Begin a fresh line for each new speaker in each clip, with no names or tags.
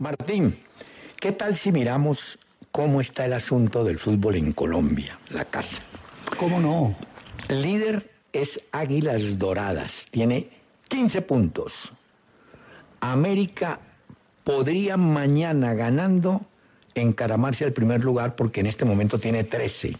Martín, ¿qué tal si miramos cómo está el asunto del fútbol en Colombia, la casa?
¿Cómo no?
El líder es Águilas Doradas, tiene 15 puntos. América podría mañana ganando encaramarse al primer lugar porque en este momento tiene 13.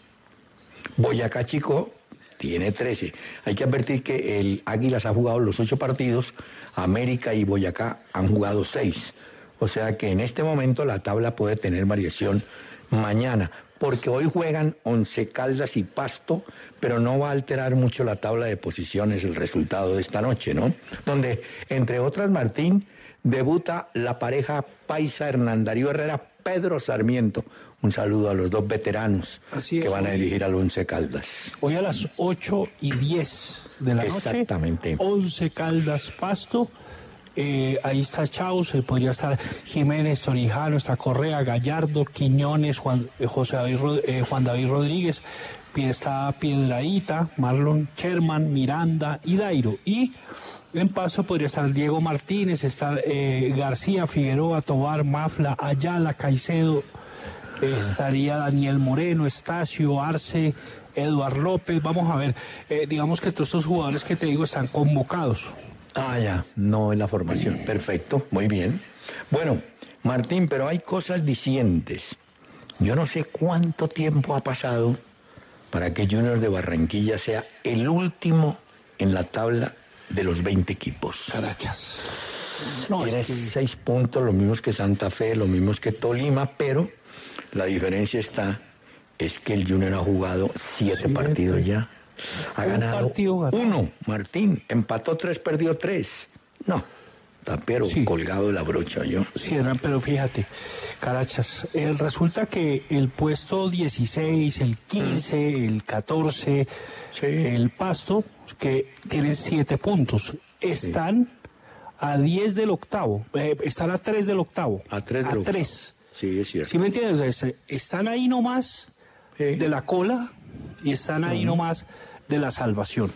Boyacá Chico tiene 13. Hay que advertir que el Águilas ha jugado los ocho partidos, América y Boyacá han jugado seis. O sea que en este momento la tabla puede tener variación mañana, porque hoy juegan Once Caldas y Pasto, pero no va a alterar mucho la tabla de posiciones el resultado de esta noche, ¿no? Donde, entre otras, Martín, debuta la pareja Paisa Hernandario Herrera Pedro Sarmiento. Un saludo a los dos veteranos
Así es,
que van a dirigir al Once Caldas.
Hoy a las 8 y 10 de la noche.
Exactamente.
11 Caldas Pasto. Eh, ahí está Chaus, eh, podría estar Jiménez, Torijano, está Correa, Gallardo, Quiñones, Juan, eh, José David, Juan David Rodríguez, está Piedradita, Marlon Sherman, Miranda y Dairo. Y en paso podría estar Diego Martínez, está García, Figueroa, Tobar, Mafla, Ayala, Caicedo, estaría Daniel Moreno, Estacio, Arce, Eduard López. Vamos a ver, digamos que todos estos jugadores que te digo están convocados.
Ah, ya, no es la formación. Perfecto, muy bien. Bueno, Martín, pero hay cosas dicientes. Yo no sé cuánto tiempo ha pasado para que Junior de Barranquilla sea el último en la tabla de los 20 equipos.
Carachas. No,
Tiene
es que-
seis puntos, los mismos que Santa Fe, los mismos que Tolima, pero la diferencia está es que el Junior ha jugado siete
Siete.
partidos ya. Ha ganado
partido
uno, Martín. Empató tres, perdió tres. No, está pero
Sí.
colgado de la brocha yo.
Sí, Hernán, pero fíjate, Carachas, eh, resulta que el puesto 16, el 15, el 14,
Sí.
el pasto, que tienen siete puntos, están a 10 del octavo, eh, están a 3 del octavo.
A tres de
A
los-
3.
Sí, es cierto.
¿Sí me entiendes? O sea, es- están ahí nomás
Sí.
de la cola y están ahí nomás de la salvación.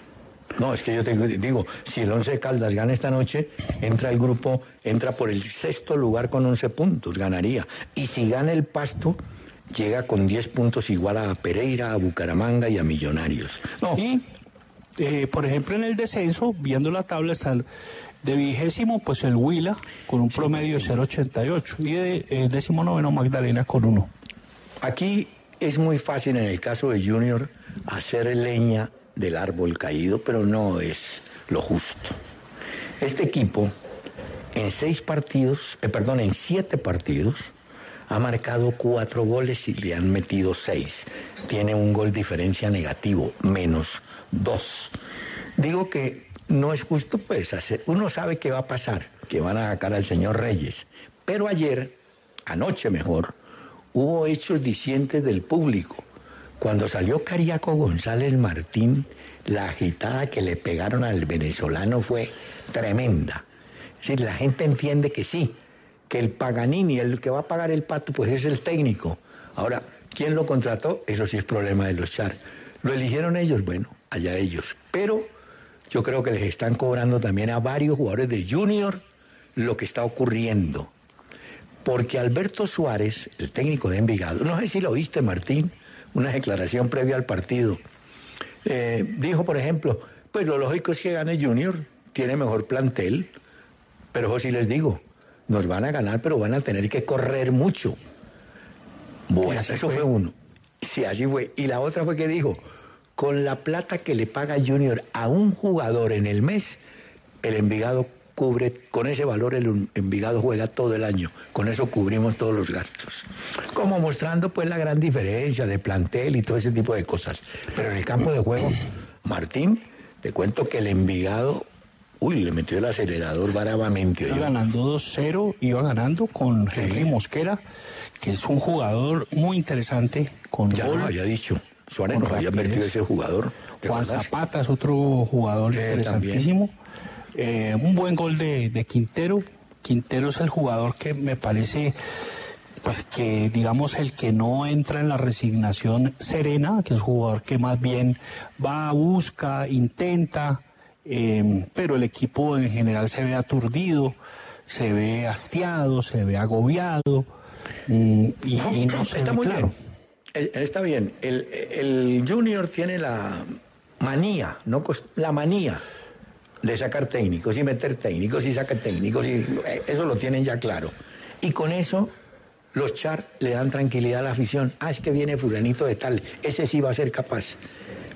No, es que yo te digo, si el Once Caldas gana esta noche, entra el grupo, entra por el sexto lugar con 11 puntos, ganaría. Y si gana el Pasto, llega con 10 puntos igual a Pereira, a Bucaramanga y a Millonarios. No,
Y, eh, por ejemplo, en el descenso, viendo la tabla, está de vigésimo, pues el Huila, con un promedio de 0.88, y de eh, décimo noveno Magdalena con uno.
aquí es muy fácil en el caso de Junior hacer leña del árbol caído, pero no es lo justo. Este equipo, en seis partidos, eh, perdón, en siete partidos, ha marcado cuatro goles y le han metido seis. Tiene un gol diferencia negativo, menos dos. Digo que no es justo, pues, hacer, uno sabe qué va a pasar, que van a sacar al señor Reyes. Pero ayer, anoche mejor, hubo hechos dicientes del público. Cuando salió Cariaco González Martín, la agitada que le pegaron al venezolano fue tremenda. Es la gente entiende que sí, que el Paganini, el que va a pagar el pato, pues es el técnico. Ahora, ¿quién lo contrató? Eso sí es problema de los char. ¿Lo eligieron ellos? Bueno, allá ellos. Pero yo creo que les están cobrando también a varios jugadores de Junior lo que está ocurriendo. Porque Alberto Suárez, el técnico de Envigado, no sé si lo oíste, Martín, una declaración previa al partido, eh, dijo, por ejemplo, pues lo lógico es que gane Junior, tiene mejor plantel, pero eso sí les digo, nos van a ganar, pero van a tener que correr mucho. Bueno, eso
fue.
fue uno. Sí, así fue. Y la otra fue que dijo, con la plata que le paga Junior a un jugador en el mes, el Envigado cubre, con ese valor el Envigado juega todo el año. Con eso cubrimos todos los gastos. Como mostrando pues la gran diferencia de plantel y todo ese tipo de cosas. Pero en el campo de juego, Martín, te cuento que el Envigado, uy, le metió el acelerador bravamente.
Iba ganando 2-0, iba ganando con Henry Mosquera, que es un jugador muy interesante, con
Ya
gol.
nos había dicho, Suárez nos había advertido ese jugador. ¿te
Juan? Zapata es otro jugador interesantísimo. Eh, un buen gol de, de Quintero. Quintero es el jugador que me parece, pues que digamos el que no entra en la resignación serena, que es un jugador que más bien va, busca, intenta, eh, pero el equipo en general se ve aturdido, se ve hastiado, se ve agobiado mm, y, y no se
está
ve
muy
claro.
bien. Está bien. El, el Junior tiene la manía, no cos- la manía de sacar técnicos y meter técnicos y sacar técnicos y eh, eso lo tienen ya claro. Y con eso los char le dan tranquilidad a la afición. Ah, es que viene fulanito de tal, ese sí va a ser capaz.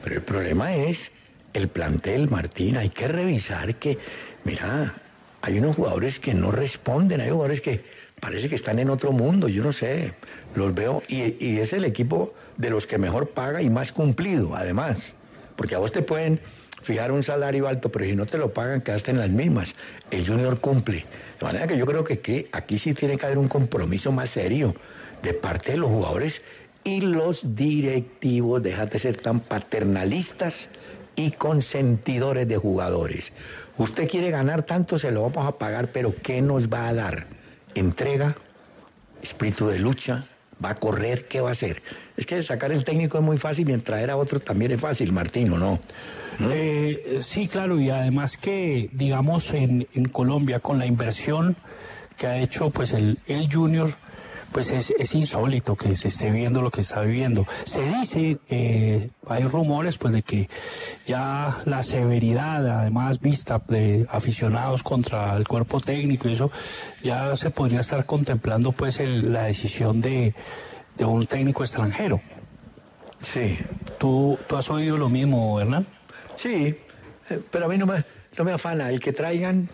Pero el problema es el plantel, Martín. Hay que revisar que, mira, hay unos jugadores que no responden, hay jugadores que parece que están en otro mundo, yo no sé, los veo, y, y es el equipo de los que mejor paga y más cumplido, además, porque a vos te pueden fijar un salario alto, pero si no te lo pagan, quedaste en las mismas. El Junior cumple. De manera que yo creo que, que aquí sí tiene que haber un compromiso más serio de parte de los jugadores y los directivos, déjate ser tan paternalistas y consentidores de jugadores. Usted quiere ganar tanto, se lo vamos a pagar, pero ¿qué nos va a dar? Entrega, espíritu de lucha, va a correr, ¿qué va a hacer? Es que sacar el técnico es muy fácil y traer a otro también es fácil, Martín, ¿o no?
Eh, sí, claro, y además que, digamos, en, en Colombia, con la inversión que ha hecho pues el, el Junior, pues es, es insólito que se esté viviendo lo que está viviendo. Se dice, eh, hay rumores pues de que ya la severidad, además vista de aficionados contra el cuerpo técnico y eso, ya se podría estar contemplando pues el- la decisión de, de un técnico extranjero.
Sí.
¿Tú, ¿Tú has oído lo mismo, Hernán?
Sí, eh, pero a mí no me, no me afana. El que traigan,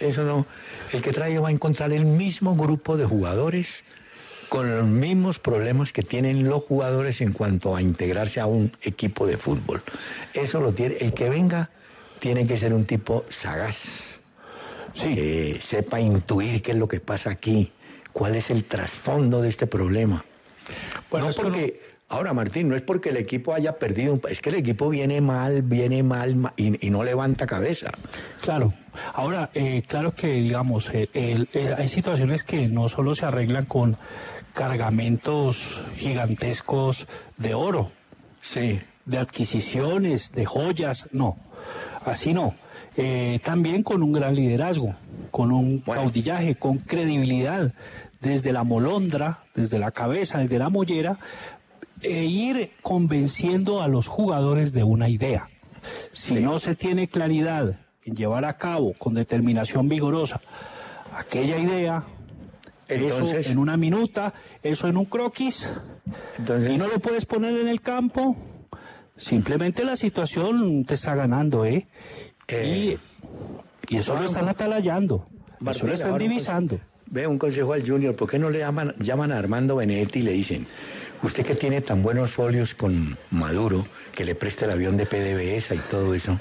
eso no. El que traiga va a encontrar el mismo grupo de jugadores con los mismos problemas que tienen los jugadores en cuanto a integrarse a un equipo de fútbol. Eso lo tiene. El que venga tiene que ser un tipo sagaz,
Sí.
que sepa intuir qué es lo que pasa aquí, cuál es el trasfondo de este problema.
Bueno,
no porque, ahora Martín, no es porque el equipo haya perdido, es que el equipo viene mal, viene mal ma- y, y no levanta cabeza.
Claro. Ahora, eh, claro que, digamos, eh, el- eh, hay situaciones que no solo se arreglan con cargamentos gigantescos de oro,
Sí.
de adquisiciones, de joyas, no, así no. Eh, también con un gran liderazgo, con un
Bueno.
caudillaje, con credibilidad, desde la molondra, desde la cabeza, desde la mollera, e ir convenciendo a los jugadores de una idea. Si
Sí.
no se tiene claridad en llevar a cabo con determinación vigorosa aquella idea,
Entonces-
eso en una minuta, eso en un croquis,
Entonces-
y no lo puedes poner en el campo, simplemente la situación te está ganando, ¿eh?
Eh,
y, y eso lo están atalayando, eso
Martín,
lo están divisando.
Ve un consejo al Junior, ¿por qué no le llaman, llaman a Armando Benedetti y le dicen, usted que tiene tan buenos folios con Maduro, que le preste el avión de PDVSA y todo eso,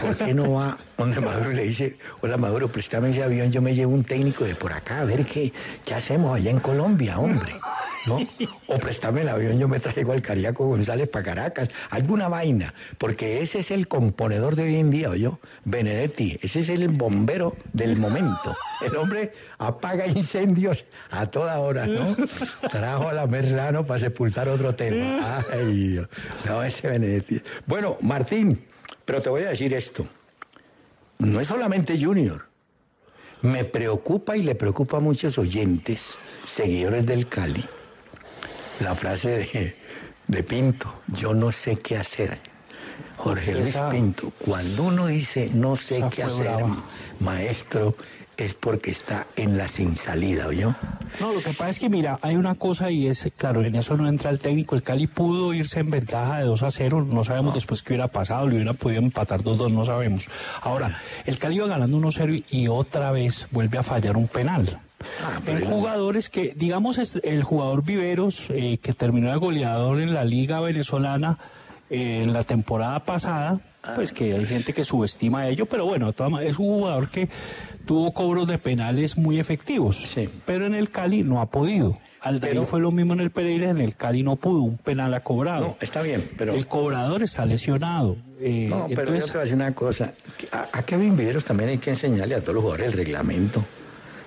¿por qué no va donde Maduro le dice, hola Maduro, préstame ese avión, yo me llevo un técnico de por acá, a ver qué, qué hacemos allá en Colombia, hombre? ¿No? O préstame el avión, yo me traigo al Cariaco González para Caracas, alguna vaina, porque ese es el componedor de hoy en día, yo, Benedetti, ese es el bombero del momento. El hombre apaga incendios a toda hora, ¿no? Trajo a la Merlano para sepultar otro tema. Ay, Dios. No, ese Benedetti. Bueno, Martín, pero te voy a decir esto. No es solamente Junior. Me preocupa y le preocupa a muchos oyentes, seguidores del Cali, la frase de, de Pinto, yo no sé qué hacer. Jorge Luis Pinto, cuando uno dice no sé qué hacer,
brava.
maestro, es porque está en la sin salida, ¿oyó?
No, lo que pasa es que, mira, hay una cosa y es, claro, en eso no entra el técnico. El Cali pudo irse en ventaja de 2 a 0. No sabemos después qué hubiera pasado. Le hubiera podido empatar 2-2, no sabemos. Ahora, el Cali iba ganando 1-0 y otra vez vuelve a fallar un penal.
Ah,
en jugadores que, digamos, el jugador Viveros, eh, que terminó de goleador en la Liga Venezolana eh, en la temporada pasada, pues que hay gente que subestima ello, pero bueno, es un jugador que tuvo cobros de penales muy efectivos,
Sí.
pero en el Cali no ha podido. Aldair
Pero-
fue lo mismo en el Pereira, en el Cali no pudo, un penal ha cobrado.
No, está bien, pero...
El cobrador está lesionado. eh,
No, pero
entonces-
yo te voy a decir una cosa. A, a Kevin Viveros también hay que enseñarle a todos los jugadores el reglamento.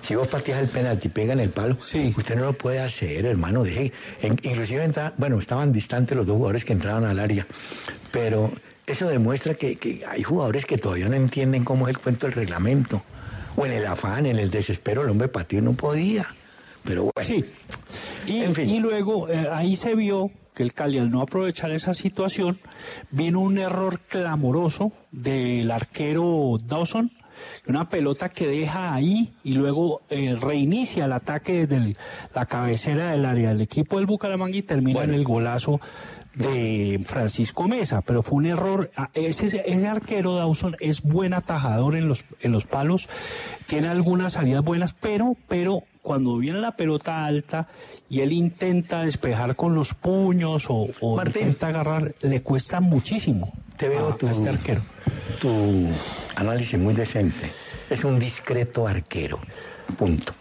Si vos pateas el penalti y pega en el palo,
Sí.
usted no lo puede hacer, hermano. Deje, en- inclusive entra- bueno, estaban distantes los dos jugadores que entraban al área, pero eso demuestra que, que hay jugadores que todavía no entienden cómo es el cuento del reglamento. O en el afán, en el desespero, el hombre pateó no podía. Pero bueno,
Sí. Y,
En fin.
y luego eh, ahí se vio que el Cali al no aprovechar esa situación, vino un error clamoroso del arquero Dawson, una pelota que deja ahí y luego eh, reinicia el ataque desde el- la cabecera del área del equipo del Bucaramanga y termina
Bueno.
en el golazo de Francisco Mesa, pero fue un error. Ah, Ese, ese arquero Dawson es buen atajador en los, en los palos, tiene algunas salidas buenas, pero, pero cuando viene la pelota alta y él intenta despejar con los puños o, o
Martín.
intenta agarrar, le cuesta muchísimo
te veo
a-
tu,
a este arquero.
tu análisis muy decente. Es un discreto arquero. Punto.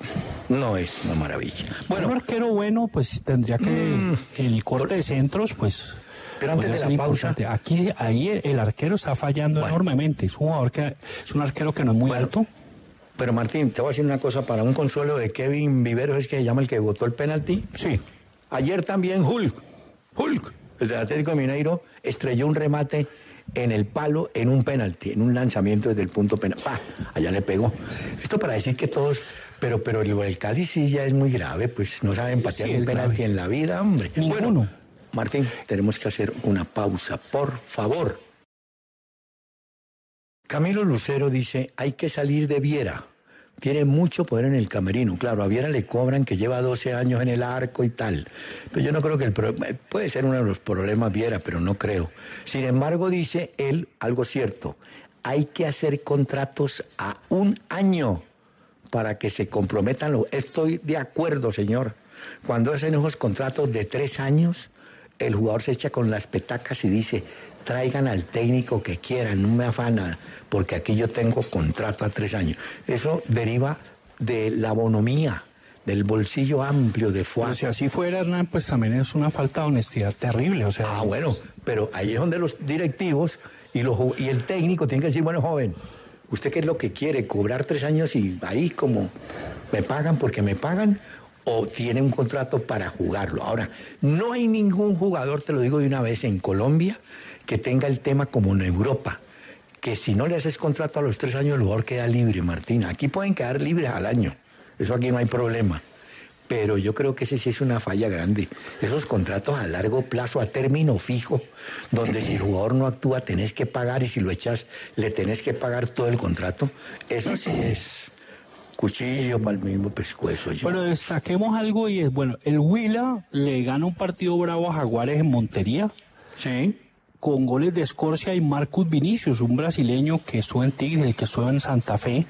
No es una maravilla.
Bueno, un arquero bueno, pues tendría que el corte de centros, pues.
Pero antes de la pausa-
importante. Aquí, ahí el, el arquero está fallando
Bueno.
enormemente. Es un jugador que es un arquero que no es muy
Bueno.
alto.
pero Martín, te voy a decir una cosa para un consuelo de Kevin Viveros, es que se llama el que votó el penalti.
Sí.
Ayer también Hulk, Hulk, el del Atlético de Mineiro, estrelló un remate en el palo en un penalti, en un lanzamiento desde el punto penal. ¡Pah! Allá le pegó. Esto para decir que todos, pero pero lo del Cali sí ya es muy grave, pues no saben patear
Sí,
un penalti
grave.
en la vida, hombre.
Ninguno.
Bueno, Martín, tenemos que hacer una pausa, por favor. Camilo Lucero dice, hay que salir de Viera. Tiene mucho poder en el camerino. Claro, a Viera le cobran que lleva 12 años en el arco y tal. Pero yo no creo que el pro- eh, puede ser uno de los problemas Viera, pero no creo. Sin embargo, dice él algo cierto. Hay que hacer contratos a un año para que se comprometan. los- Estoy de acuerdo, señor. Cuando hacen esos contratos de tres años, el jugador se echa con las petacas y dice, traigan al técnico que quieran, no me afana, porque aquí yo tengo contrato a tres años. Eso deriva de la bonomía, del bolsillo amplio de Fuá.
si así fuera, Hernán, pues también es una falta de honestidad terrible. O sea,
Ah, bueno, pero ahí es donde los directivos y, los, y el técnico tienen que decir, bueno, joven, ¿usted qué es lo que quiere? ¿Cobrar tres años y ahí como me pagan porque me pagan? ¿O tiene un contrato para jugarlo? Ahora, no hay ningún jugador, te lo digo de una vez, en Colombia que tenga el tema como en Europa. Que si no le haces contrato a los tres años, el jugador queda libre, Martina. Aquí pueden quedar libres al año. Eso aquí no hay problema pero yo creo que ese sí es una falla grande. Esos contratos a largo plazo, a término fijo, donde si el jugador no actúa tenés que pagar y si lo echas le tenés que pagar todo el contrato, eso sí es cuchillo para el mismo pescuezo. Yo.
Bueno, destaquemos algo y es, bueno, el Huila le gana un partido bravo a Jaguares en Montería
sí,
con goles de Escorcia y Marcus Vinicius, un brasileño que estuvo en Tigres y que estuvo en Santa Fe.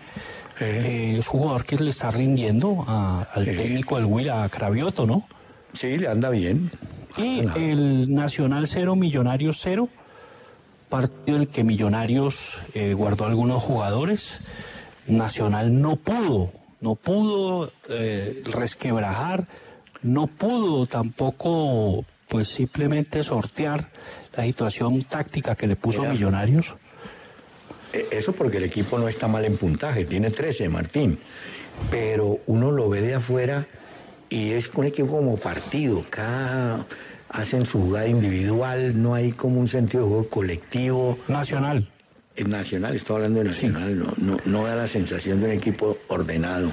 Eh, es un jugador que le está rindiendo a- al técnico del Huila, a Cravioto, ¿no?
sí, le anda bien.
Y el Nacional 0, Millonarios 0, partido en el que Millonarios eh, guardó algunos jugadores. Nacional no pudo, no pudo eh, resquebrajar, no pudo tampoco, pues simplemente sortear la situación táctica que le puso
Mira.
Millonarios.
Eh, Eso porque el equipo no está mal en puntaje, tiene 13, Martín. Pero uno lo ve de afuera y es un equipo como partido. Cada hacen su jugada individual, no hay como un sentido de juego colectivo.
Nacional.
En Nacional, estoy hablando de Nacional, no, no, no da la sensación de un equipo ordenado.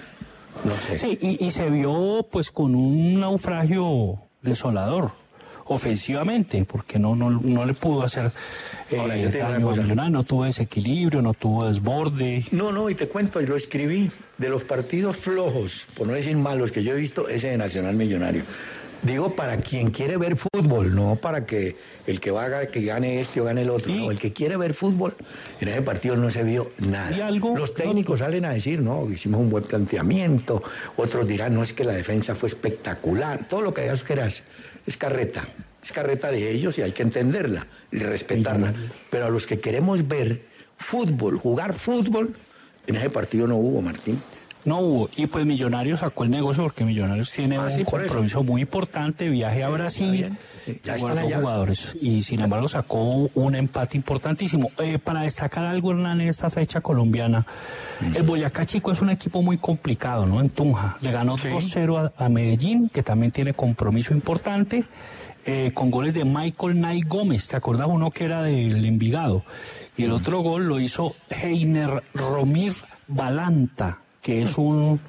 No sé.
Sí, y, y se vio pues con un naufragio desolador. Ofensivamente, porque no, no, no le pudo hacer eh,
Ahora, yo
daño a no tuvo desequilibrio, no tuvo desborde.
No, no, y te cuento, y lo escribí, de los partidos flojos, por no decir malos que yo he visto, ese de Nacional Millonario. Digo, para quien quiere ver fútbol, no para que el que va a que gane este o gane el otro,
Sí.
no, el que quiere ver fútbol, en ese partido no se vio nada.
¿Y algo?
Los técnicos salen a decir, no, hicimos un buen planteamiento, otros dirán, no es que la defensa fue espectacular, todo lo que quieras, es carreta, es carreta de ellos y hay que entenderla y respetarla. Pero a los que queremos ver fútbol, jugar fútbol, en ese partido no hubo, Martín.
No hubo. Y pues Millonarios sacó el negocio porque Millonarios tiene
Ah,
un
sí,
compromiso muy importante, viaje a Brasil,
ya
guardó
están allá.
jugadores. Y sin embargo sacó un empate importantísimo. Eh, para destacar algo, Hernán, en esta fecha colombiana,
Mm.
el Boyacá Chico es un equipo muy complicado, ¿no? En Tunja. Le ganó 2-0 a, a Medellín, que también tiene compromiso importante. eh, con goles de Michael Nay Gómez, ¿te acordás uno que era del Envigado? Y el
Mm.
otro gol lo hizo Heiner Romir Balanta, que es un,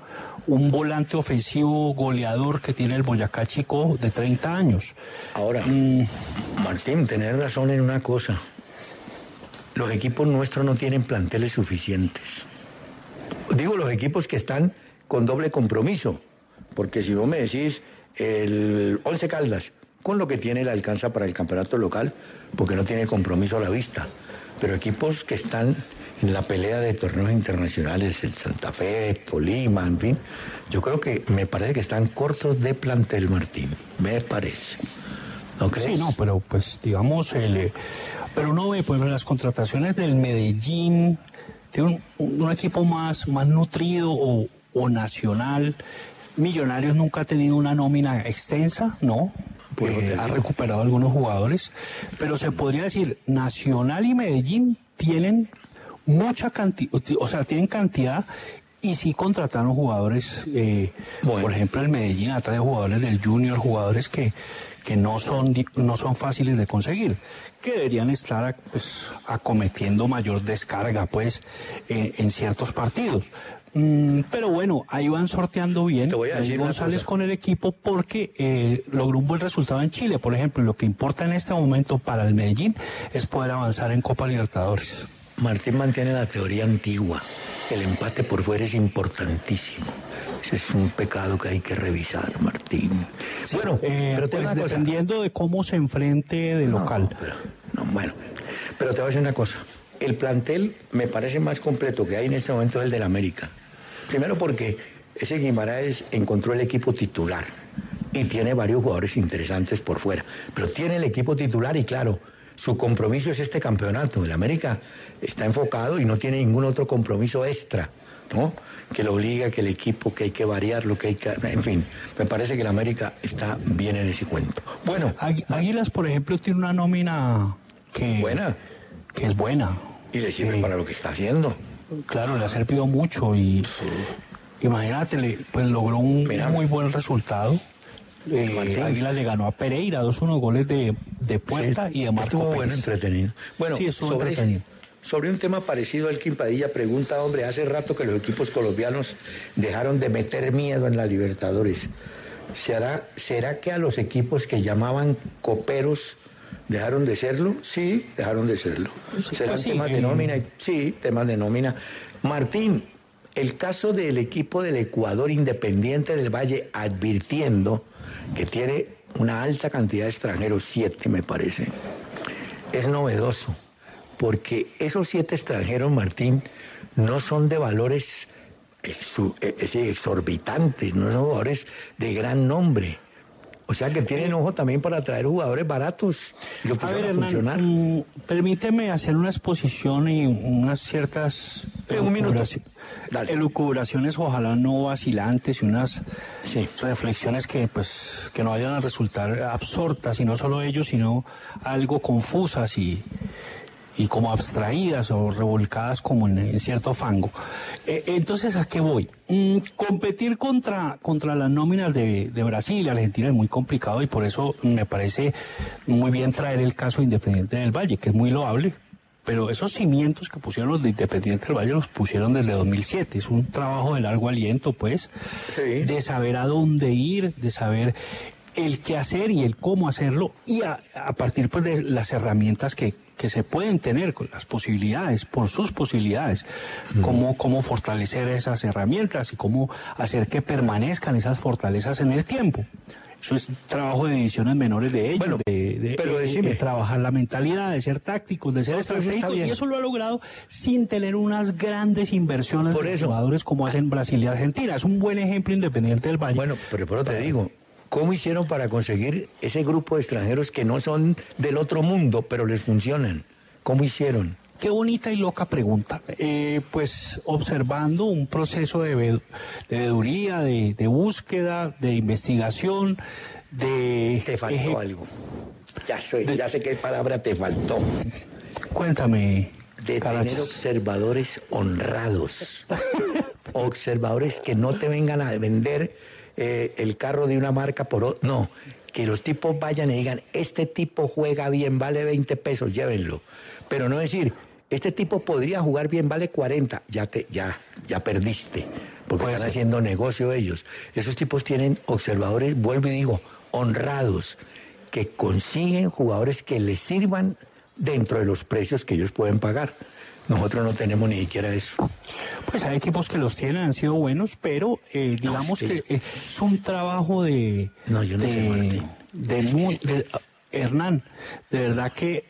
un volante ofensivo goleador que tiene el Boyacá Chico de 30 años.
Ahora,
Mm,
Martín, tenés razón en una cosa. Los equipos nuestros no tienen planteles suficientes. Digo los equipos que están con doble compromiso. Porque si vos me decís, el Once Caldas, con lo que tiene le alcanza para el campeonato local, porque no tiene compromiso a la vista. Pero equipos que están en la pelea de torneos internacionales, el Santa Fe, Tolima, en fin, yo creo que me parece que están cortos de plantel, Martín. Me parece. ¿No crees?
Sí, no, pero pues digamos, el, pero uno ve pues las contrataciones del Medellín, tiene un, un equipo más, más nutrido o, o nacional. Millonarios nunca ha tenido una nómina extensa, ¿no?
Pues,
Eh, ha recuperado algunos jugadores, pero se podría decir, Nacional y Medellín tienen mucha cantidad, o sea, tienen cantidad y sí contrataron jugadores, eh,
Bueno.
por ejemplo, el Medellín atrae jugadores del Junior, jugadores que, que no, son, no son fáciles de conseguir, que deberían estar pues, acometiendo mayor descarga pues, eh, en ciertos partidos. Mm, pero bueno, ahí van sorteando bien.
Te voy a decir
González con el equipo porque eh, logró un buen resultado en Chile, por ejemplo. y Lo que importa en este momento para el Medellín es poder avanzar en Copa Libertadores.
Martín mantiene la teoría antigua. El empate por fuera es importantísimo. Ese es un pecado que hay que revisar, Martín. bueno,
Eh,
pero te
pues
digo una cosa.
dependiendo de cómo se enfrente de
No,
local.
pero- no, bueno, pero te voy a decir una cosa. El plantel me parece más completo que hay en este momento es el del América. Primero porque ese Guimaraes encontró el equipo titular y tiene varios jugadores interesantes por fuera. Pero tiene el equipo titular y claro, su compromiso es este campeonato. El América está enfocado y no tiene ningún otro compromiso extra, ¿no? Que lo obliga, que el equipo, que hay que variarlo, que hay que... En fin, me parece que el América está bien en ese cuento. Bueno,
Águi- Águilas, por ejemplo, tiene una nómina que,
buena.
que es buena.
Y le sirve
Sí.
para lo que está haciendo.
Claro, le ha servido mucho y imagínate, le- pues logró un
Mira.
muy buen resultado. Eh. Águila le ganó a Pereira, dos unos goles de, de puerta
Sí,
y de Marco
Estuvo
Pérez.
bueno, entretenido. Bueno,
Sí, estuvo
sobre,
entretenido.
sobre un tema parecido al Quimpadilla, pregunta, hombre, hace rato que los equipos colombianos dejaron de meter miedo en la Libertadores. ¿Será, ¿Será que a los equipos que llamaban coperos dejaron de serlo? Sí, dejaron de serlo.
Sí,
¿Serán
pues sí,
temas de
eh.
nómina? Sí, temas de nómina. Martín, el caso del equipo del Ecuador Independiente del Valle advirtiendo que tiene una alta cantidad de extranjeros, siete me parece, es novedoso, porque esos siete extranjeros, Martín, no son de valores eh, eh, exorbitantes, no son jugadores de gran nombre. O sea que tienen ojo también para traer jugadores baratos y lo
A ver,
pusieron a,
Hernán,
funcionar.
mm, permíteme hacer una exposición y unas ciertas
Eh, un minuto.
elucubraci-
Dale.
elucubraciones, ojalá no vacilantes y unas
Sí.
reflexiones que pues que no vayan a resultar absortas y no solo ellos, sino algo confusas y, y como abstraídas o revolcadas como en, en cierto fango. Eh, entonces, ¿a qué voy? Mm, competir contra, contra las nóminas de, de Brasil y Argentina es muy complicado y por eso me parece muy bien traer el caso de Independiente del Valle, que es muy loable. Pero esos cimientos que pusieron los de Independiente del Valle los pusieron desde 2007. Es un trabajo de largo aliento, pues,
Sí.
de saber a dónde ir, de saber el qué hacer y el cómo hacerlo y a, a partir pues, de las herramientas que, que se pueden tener, con las posibilidades, por sus posibilidades, cómo, cómo fortalecer esas herramientas y cómo hacer que permanezcan esas fortalezas en el tiempo. Eso es trabajo de divisiones menores de ellos,
Bueno,
de, de-
pero
de-
decime.
de trabajar la mentalidad, de ser tácticos, de ser
No,
estratégicos, y eso lo ha logrado sin tener unas grandes inversiones
Por
de
eso.
jugadores como hacen Brasil y Argentina. Es un buen ejemplo independiente del Valle.
Bueno, pero por eso te digo, ¿cómo hicieron para conseguir ese grupo de extranjeros que no son del otro mundo, pero les funcionan? ¿Cómo hicieron?
Qué bonita y loca pregunta. Eh, pues observando un proceso de, de veeduría, de, de búsqueda, de investigación, de...
Te faltó algo. Ya, soy, ya sé qué palabra te faltó.
Cuéntame,
De tener
Carachas.
observadores honrados. observadores que no te vengan a vender eh, el carro de una marca por otro. No, que los tipos vayan y digan, este tipo juega bien, vale 20 pesos, llévenlo. Pero no decir, este tipo podría jugar bien, vale 40, ya, te, ya, ya perdiste. Porque están haciendo negocio ellos. Esos tipos tienen observadores, vuelvo y digo, honrados, que consiguen jugadores que les sirvan dentro de los precios que ellos pueden pagar. Nosotros no tenemos ni siquiera eso.
Pues hay equipos que los tienen, han sido buenos, pero eh, digamos
es que-
que es un trabajo de...
No, yo no
de,
sé, Martín.
de muy- de- Hernán, de verdad que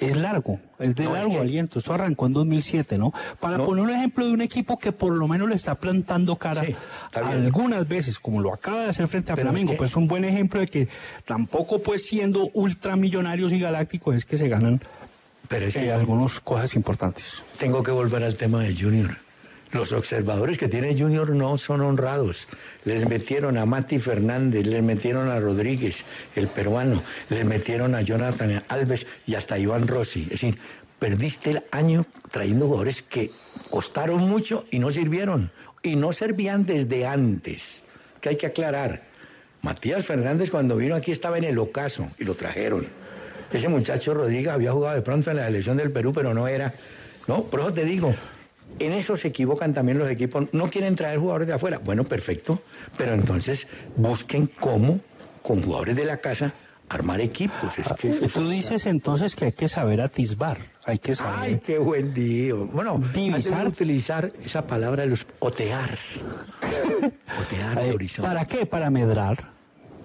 es largo, es de
No, es
largo
que-
aliento. Esto arrancó en 2007, ¿no? Para
No.
poner un ejemplo de un equipo que por lo menos le está plantando cara
Sí, está bien.
algunas veces, como lo acaba de hacer frente a
Pero es
Flamengo,
que-
pues un buen ejemplo de que tampoco pues siendo ultramillonarios y galácticos es que se ganan
Pero es que
algunas cosas importantes.
tengo que volver al tema de Junior. Los observadores que tiene Junior no son honrados. Les metieron a Mati Fernández, les metieron a Rodríguez, el peruano, les metieron a Jonathan Alves y hasta a Iván Rossi. Es decir, perdiste el año trayendo jugadores que costaron mucho y no sirvieron. Y no servían desde antes. Que hay que aclarar. Matías Fernández cuando vino aquí estaba en el ocaso y lo trajeron. Ese muchacho Rodríguez había jugado de pronto en la selección del Perú, pero no era. No, por eso te digo, en eso se equivocan también los equipos. No quieren traer jugadores de afuera. Bueno, perfecto. Pero entonces busquen cómo, con jugadores de la casa, armar equipos. Es que eso-
Tú dices entonces que hay que saber atisbar, hay que saber...
Ay, qué buen día. Bueno,
Divisar.
utilizar esa palabra de los otear. otear el horizonte.
¿Para qué? Para medrar.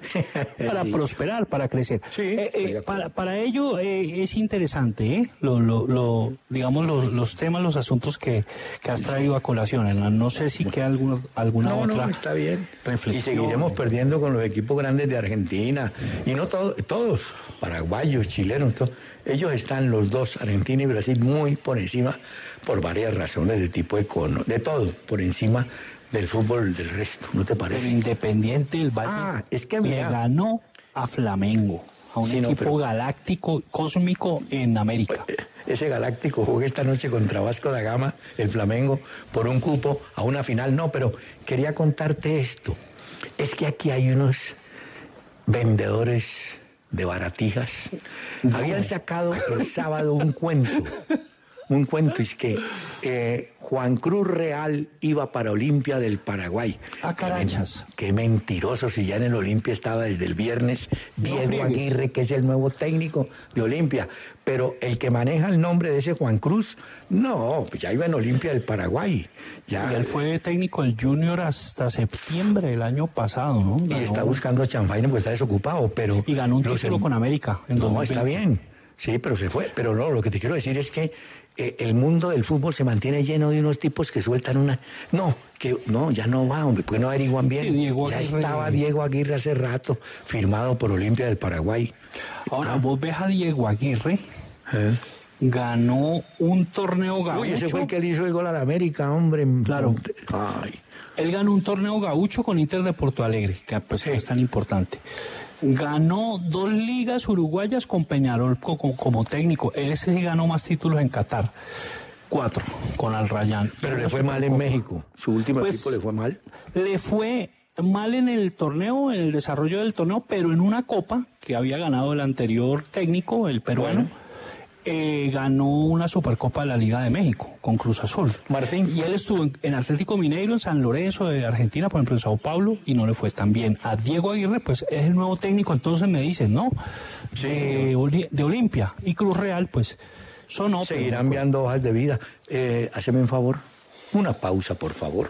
Para prosperar, para crecer.
Sí,
Eh, eh, para, para ello eh, es interesante, ¿eh? Lo, lo, lo- digamos, los, los temas, los asuntos que, que has traído a colación. Hernán. No sé si queda alguna, alguna
No,
otra
no, está bien.
reflexión.
Y seguiremos perdiendo con los equipos grandes de Argentina. Y no todo- todos, paraguayos, chilenos, to- ellos están los dos, Argentina y Brasil, muy por encima, por varias razones de tipo económico, de todo, por encima del fútbol del resto, ¿no te
Pero
parece?
Independiente del Valle
Ah, es que
le
mira.
ganó a Flamengo, a un
Sí,
equipo
pero-
galáctico, cósmico en América.
Ese galáctico juega esta noche contra Vasco da Gama, el Flamengo, por un cupo a una final. No, pero quería contarte esto. Es que aquí hay unos vendedores de baratijas. Habían sacado el sábado un cuento. Un cuento es que eh, Juan Cruz Real iba para Olimpia del Paraguay.
Ah, carachas.
Qué mentiroso si ya en el Olimpia estaba desde el viernes Diego. Aguirre, que es el nuevo técnico de Olimpia. Pero el que maneja el nombre de ese Juan Cruz, no, pues ya iba en Olimpia del Paraguay. Ya,
Y él fue técnico del Junior hasta septiembre del año pasado, ¿no?
y está buscando chanfaine porque está desocupado, pero...
Y ganó un título con América. En
No,
2020.
está bien. Sí, pero se fue. Pero no, lo que te quiero decir es que eh, el mundo del fútbol se mantiene lleno de unos tipos que sueltan una... No, que no, ya no va, hombre, porque no averiguan bien.
Sí, Diego
ya estaba Diego Aguirre hace rato, firmado por Olimpia del Paraguay.
Ahora, vos ves a Diego Aguirre, ganó un torneo gaucho.
Uy, ese fue el que le hizo el gol a la América, hombre.
Claro.
Ay.
Él ganó un torneo gaucho con Inter de Porto Alegre, que pues es tan importante. Ganó dos ligas uruguayas con Peñarol co- co- como, técnico. Él sí ganó más títulos en Qatar. Cuatro, con Al Rayyan.
Pero le fue mal en México. Su último
Pues-
equipo le fue mal.
Le fue mal en el torneo, en el desarrollo del torneo, pero en una copa que había ganado el anterior técnico, el peruano, eh, ganó una Supercopa de la Liga de México con Cruz Azul.
Martín.
Y él estuvo en, en Atlético Mineiro, en San Lorenzo de Argentina, por ejemplo, en Sao Paulo, y no le fue tan bien. A Diego Aguirre, pues es el nuevo técnico, entonces me dicen, ¿no? De, Oli- de Olimpia. Y Cruz Real, pues son otros.
Seguirán enviando hojas de vida. Eh, haceme un favor. Una pausa, por favor.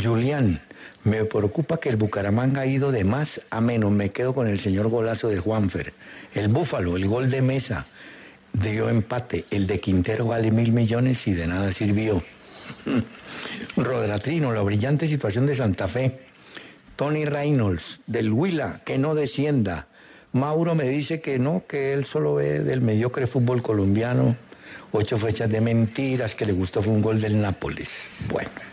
Julián, me preocupa que el Bucaramanga ha ido de más a menos. Me quedo con el señor golazo de Juanfer. El Búfalo, el gol de mesa, dio empate. El de Quintero vale mil millones y de nada sirvió. Rodratrino, la brillante situación de Santa Fe. Tony Reynolds, del Huila, que no descienda. Mauro me dice que no, que él solo ve del mediocre fútbol colombiano. Ocho fechas de mentiras, que le gustó fue un gol del Nápoles. Bueno.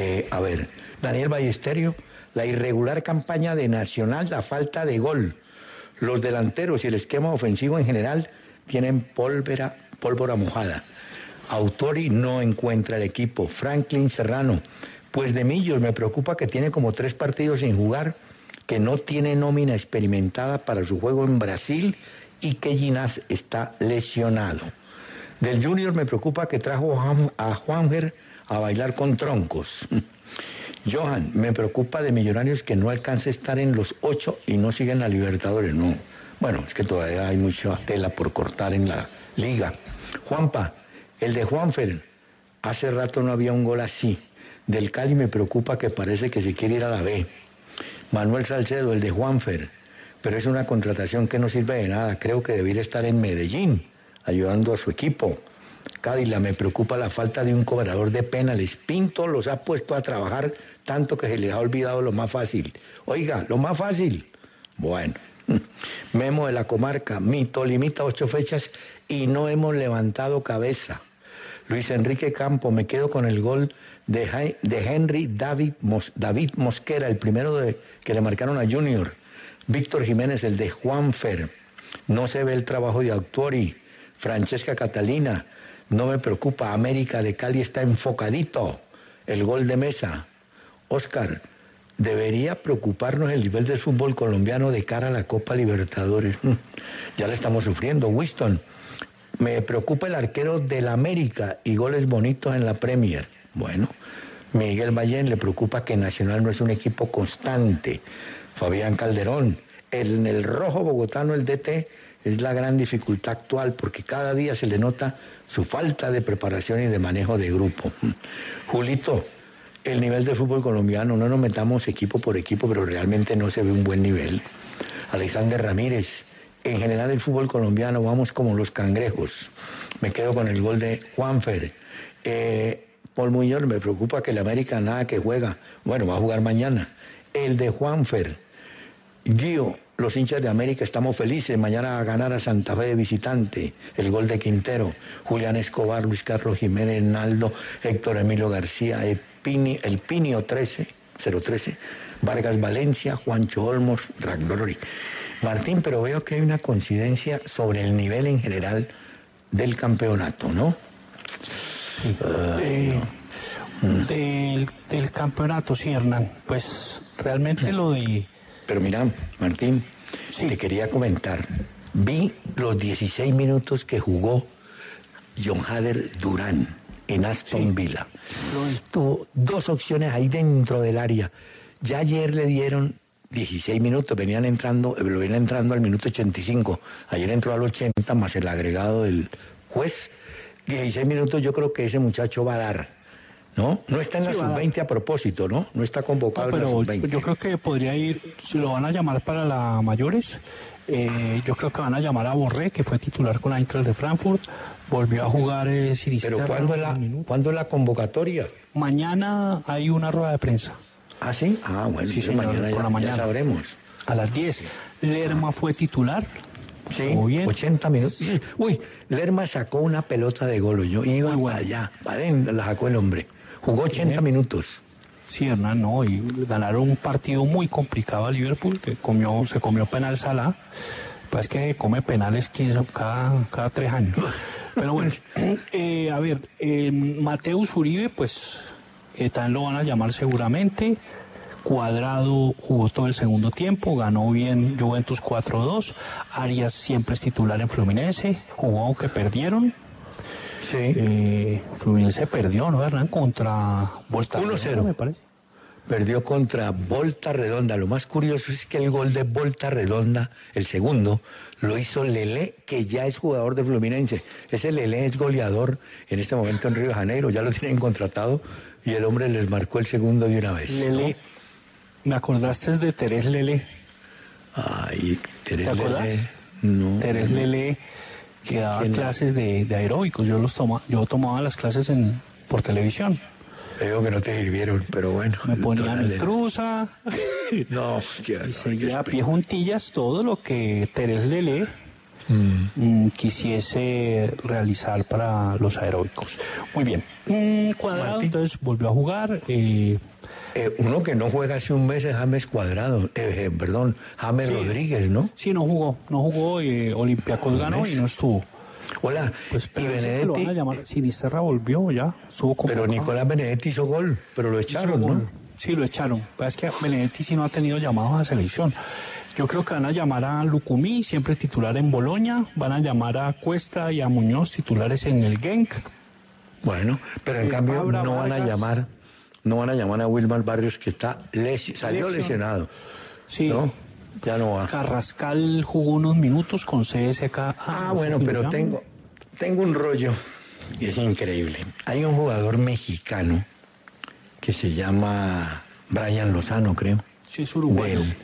Eh, a ver, Daniel Ballesterio, la irregular campaña de Nacional, la falta de gol. Los delanteros y el esquema ofensivo en general tienen pólvora, pólvora mojada. Autori no encuentra el equipo. Franklin Serrano, pues de Millos me preocupa que tiene como tres partidos sin jugar, que no tiene nómina experimentada para su juego en Brasil y que Ginás está lesionado. Del Junior me preocupa que trajo a Juan- a Juanfer a bailar con troncos. Johan, me preocupa de Millonarios que no alcance a estar en los ocho y no siguen a Libertadores, no. Bueno, es que todavía hay mucha tela por cortar en la liga. Juanpa, el de Juanfer, hace rato no había un gol así. Del Cali me preocupa que parece que se quiere ir a la B. Manuel Salcedo, el de Juanfer, pero es una contratación que no sirve de nada. Creo que debería estar en Medellín, ayudando a su equipo. Cádila, me preocupa la falta de un cobrador de penales. Pinto los ha puesto a trabajar tanto que se les ha olvidado lo más fácil. Oiga, lo más fácil. Bueno, Memo de la comarca, Mito limita ocho fechas y no hemos levantado cabeza. Luis Enrique Campo, me quedo con el gol de, Henry David, David Mosquera, el primero de, que le marcaron a Junior. Víctor Jiménez, el de Juanfer. No se ve el trabajo de Autori. Francesca Catalina, no me preocupa. América de Cali está enfocadito. El gol de mesa. Oscar, debería preocuparnos el nivel del fútbol colombiano de cara a la Copa Libertadores. Ya le estamos sufriendo. Winston, me preocupa el arquero del América y goles bonitos en la Premier. Bueno, Miguel Ballén le preocupa que Nacional no es un equipo constante. Fabián Calderón, en el rojo bogotano, el DT, es la gran dificultad actual porque cada día se le nota su falta de preparación y de manejo de grupo. Julito, el nivel del fútbol colombiano, no nos metamos equipo por equipo, pero realmente no se ve un buen nivel. Alexander Ramírez, en general el fútbol colombiano vamos como los cangrejos. Me quedo con el gol de Juanfer. Eh, Paul Muñoz, me preocupa que el América nada que juega. Bueno, va a jugar mañana. El de Juanfer. Gio, los hinchas de América estamos felices. Mañana a ganar a Santa Fe de visitante. El gol de Quintero. Julián Escobar, Luis Carlos Jiménez, Naldo, Héctor Emilio García, el, Pini, el Pinio 13, 013, Vargas Valencia, Juancho Olmos, Ragnori. Martín, pero veo que hay una coincidencia sobre el nivel en general del campeonato, ¿no?
Eh, del, del campeonato, sí, Hernán. Pues realmente lo de...
Pero mira, Martín, te quería comentar. Vi los 16 minutos que jugó John Hader Durán en Aston Villa. Tuvo dos opciones ahí dentro del área. Ya ayer le dieron 16 minutos, venían entrando, eh, lo venían entrando al minuto 85. Ayer entró al 80 más el agregado del juez. 16 minutos yo creo que ese muchacho va a dar. ¿No? No está en la
Sí, va a dar.
sub-20 a propósito, ¿no? No está convocado
No,
en la
pero
sub-20.
yo creo que podría ir, si lo van a llamar para la mayores, eh, yo creo que van a llamar a Borré, que fue titular con Eintracht de Frankfurt, volvió a jugar eh, Sinisterra
Pero ¿cuándo es, la. ¿cuándo es la convocatoria?
Mañana hay una rueda de prensa
¿Ah, sí? Ah, bueno,
Sí, señor,
mañana,
por
ya,
la
ya
mañana.
sabremos.
a las 10. Lerma fue titular.
Sí,
bien.
80 minutos. Uy, Lerma sacó una pelota de gol. Yo iba
bueno.
para allá, para adentro, la sacó el hombre. Jugó 80 minutos.
Sí, Hernán, no, y ganaron un partido muy complicado a Liverpool, que comió, se comió penal Salah. Pues que come penales quién sabe, cada, cada tres años. Pero bueno, eh, a ver, eh, Mateus Uribe, pues eh, también lo van a llamar seguramente. Cuadrado jugó todo el segundo tiempo, ganó bien Juventus 4-2. Arias siempre es titular en Fluminense, jugó aunque perdieron.
Sí.
Eh, Fluminense perdió, ¿no, Hernán? Contra Volta
1-0.
Redonda, me parece.
Perdió contra Volta Redonda. Lo más curioso es que el gol de Volta Redonda, el segundo, lo hizo Lele, que ya es jugador de Fluminense. Ese Lele es goleador en este momento en Río de Janeiro. Ya lo tienen contratado y el hombre les marcó el segundo de una vez.
Lele, me acordaste de Terés Lele.
Ay, Terés
¿Te?
Lele. No.
Terés Lele que daba clases de, de aeróbicos. Yo los toma, yo tomaba las clases en, por televisión.
Veo que no te sirvieron, pero bueno.
Me ponía mi cruza
No, qué
y seguía a pie juntillas todo lo que Terés Lele mm, quisiese realizar para los aeróbicos. Muy bien. Mm, cuadrado,
Martín.
entonces volvió a jugar. eh,
Eh, uno que no juega hace un mes es James Cuadrado, eh, eh, perdón, James
Sí.
Rodríguez, ¿no?
sí, no jugó, no jugó. Eh, Olympiacos ganó y no estuvo.
Hola,
Pues
y
pero ese que lo van a
Benedetti,
llamar. Sinisterra volvió ya, estuvo
pero. Nicolás Benedetti hizo gol, pero lo echaron. ¿no?
Sí, lo echaron. Pues es que Benedetti sí no ha tenido llamados a selección. Yo creo que van a llamar a Lucumí, siempre titular en Boloña. Van a llamar a Cuesta y a Muñoz, titulares en el Genk.
Bueno, pero en
Eh,
cambio
Fabra,
no van a llamar, no van a llamar a Wilmar Barrios que está lesi- salió
Lesionado. Sí.
¿no? Ya no va.
Carrascal jugó unos minutos con CSK.
Ah,
sé
bueno, pero tengo, tengo un rollo y es increíble. Hay un jugador mexicano que se llama Brian Lozano, creo.
Sí, es uruguayo.
del-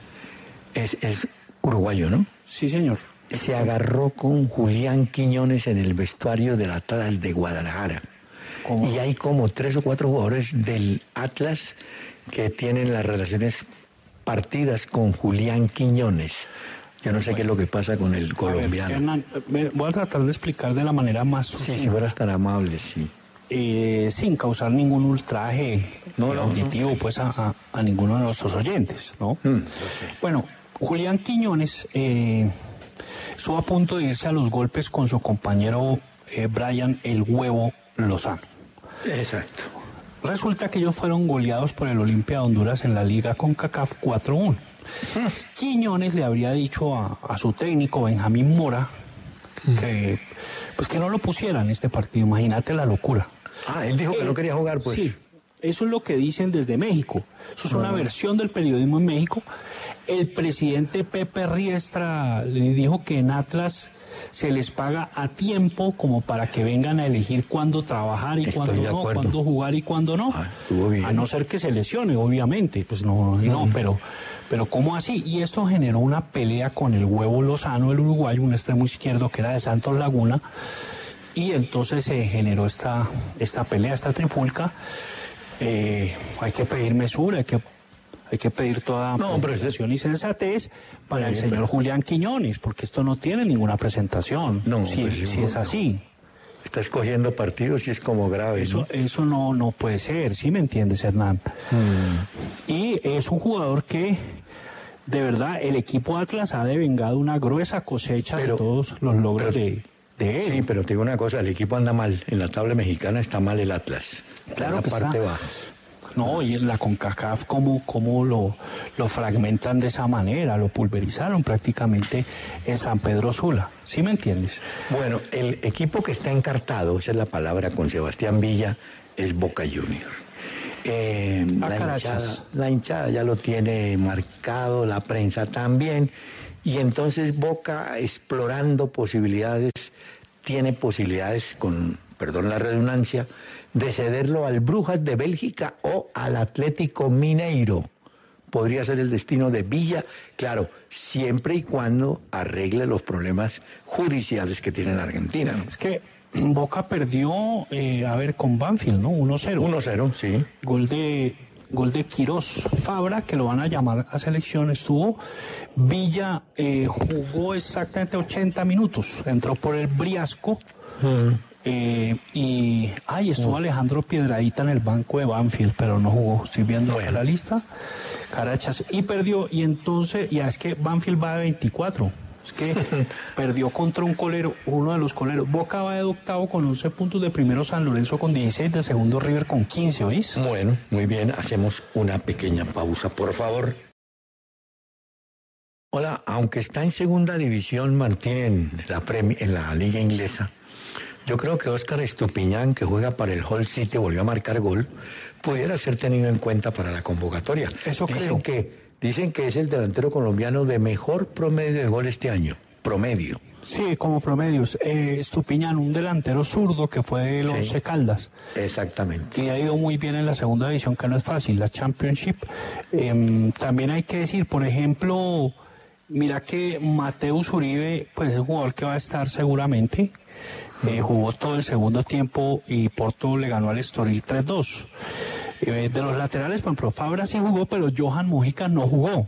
es, es uruguayo, ¿no?
Sí, señor.
Se agarró con Julián Quiñones en el vestuario del Atlas de Guadalajara.
¿Cómo?
Y hay como tres o cuatro jugadores del Atlas que tienen las relaciones partidas con Julián Quiñones. Yo no sé qué es lo que pasa con el
A ver,
colombiano.
Hernán, eh, voy a tratar de explicar de la manera más
Sí,
sucinta.
si fueras tan amable, sí.
eh, sin causar ningún ultraje
No,
eh,
no,
auditivo pues a, a- a ninguno de nuestros oyentes, ¿no?
Mm,
Bueno, Julián Quiñones eh, estuvo a punto de irse a los golpes con su compañero eh, Brian El Huevo Lozano.
Exacto.
Resulta que ellos fueron goleados por el Olimpia de Honduras en la liga con CACAF 4-1. Quiñones le habría dicho a, a su técnico Benjamín Mora que pues que no lo pusiera en este partido. Imagínate la locura.
Ah, él dijo que
Eh,
no quería jugar, pues.
Sí, eso es lo que dicen desde México. Eso es una versión del periodismo en México. El presidente Pepe Riestra le dijo que en Atlas se les paga a tiempo como para que vengan a elegir cuándo trabajar y cuándo no, cuándo jugar y cuándo no.
Ah.
A no ser que se lesione, obviamente. Pues no, no, pero, pero ¿cómo así? Y esto generó una pelea con el huevo Lozano, el uruguayo, un extremo izquierdo que era de Santos Laguna. Y entonces se generó esta, esta pelea, esta trifulca. Eh, hay que pedir mesura, hay que, hay que pedir toda
No,
presentación y sensatez para el
Sí,
señor Julián Quiñones, porque esto no tiene ninguna presentación.
No,
si,
pues,
si es así.
Está escogiendo partidos y es como grave,
Eso,
¿no?
eso no, no puede ser, ¿sí me entiendes, Hernán?
Mm.
Y es un jugador que, de verdad, el equipo Atlas ha devengado una gruesa cosecha
Pero-
de todos los logros
pero-
de, de él.
Sí, pero te digo una cosa, el equipo anda mal. En la tabla mexicana está mal el Atlas.
Claro
en la
que
parte
está.
baja.
No, y en la CONCACAF, ¿cómo, cómo lo, lo fragmentan de esa manera? Lo pulverizaron prácticamente en San Pedro Sula. ¿Sí me entiendes?
Bueno, el equipo que está encartado, esa es la palabra, con Sebastián Villa, es Boca Juniors. Eh,
A
la, hinchada, la hinchada ya lo tiene marcado, la prensa también. Y entonces Boca, explorando posibilidades, tiene posibilidades, con perdón la redundancia, de cederlo al Brujas de Bélgica o al Atlético Mineiro. Podría ser el destino de Villa, claro, siempre y cuando arregle los problemas judiciales que tiene en Argentina. ¿no?
Es que Boca perdió, eh, a ver, con Banfield, ¿no? 1-0.
1-0, sí.
Gol de gol de Quirós Fabra, que lo van a llamar a selección, estuvo. Villa eh, jugó exactamente 80 minutos, entró por el Briasco. Eh, y ay, estuvo Alejandro Piedradita en el banco de Banfield, pero no jugó. Estoy viendo
Bueno.
la lista. Carachas y perdió. Y entonces, ya es que Banfield va de 24. Es que perdió contra un colero, uno de los coleros. Boca va de octavo con 11 puntos de primero, San Lorenzo con 16, de segundo River con 15, ¿oís?
Bueno, muy bien, hacemos una pequeña pausa, por favor. Hola, aunque está en segunda división Martín en la, en la liga inglesa, yo creo que Óscar Estupiñán, que juega para el Hull City, volvió a marcar gol, pudiera ser tenido en cuenta para la convocatoria.
Eso
dicen
creo.
Que, dicen que es el delantero colombiano de mejor promedio de gol este año. Promedio.
Sí, como promedios. Eh, Estupiñán, un delantero zurdo que fue de los
Sí.
Caldas.
Exactamente.
Y ha ido muy bien en la segunda división, que no es fácil, la Championship. Em, también hay que decir, por ejemplo, mira que Mateus Uribe, pues es un jugador que va a estar seguramente. Eh, jugó todo el segundo tiempo y Porto le ganó al Estoril 3-2. Eh, de los laterales, por ejemplo, Fabra sí jugó, pero Johan Mujica no jugó.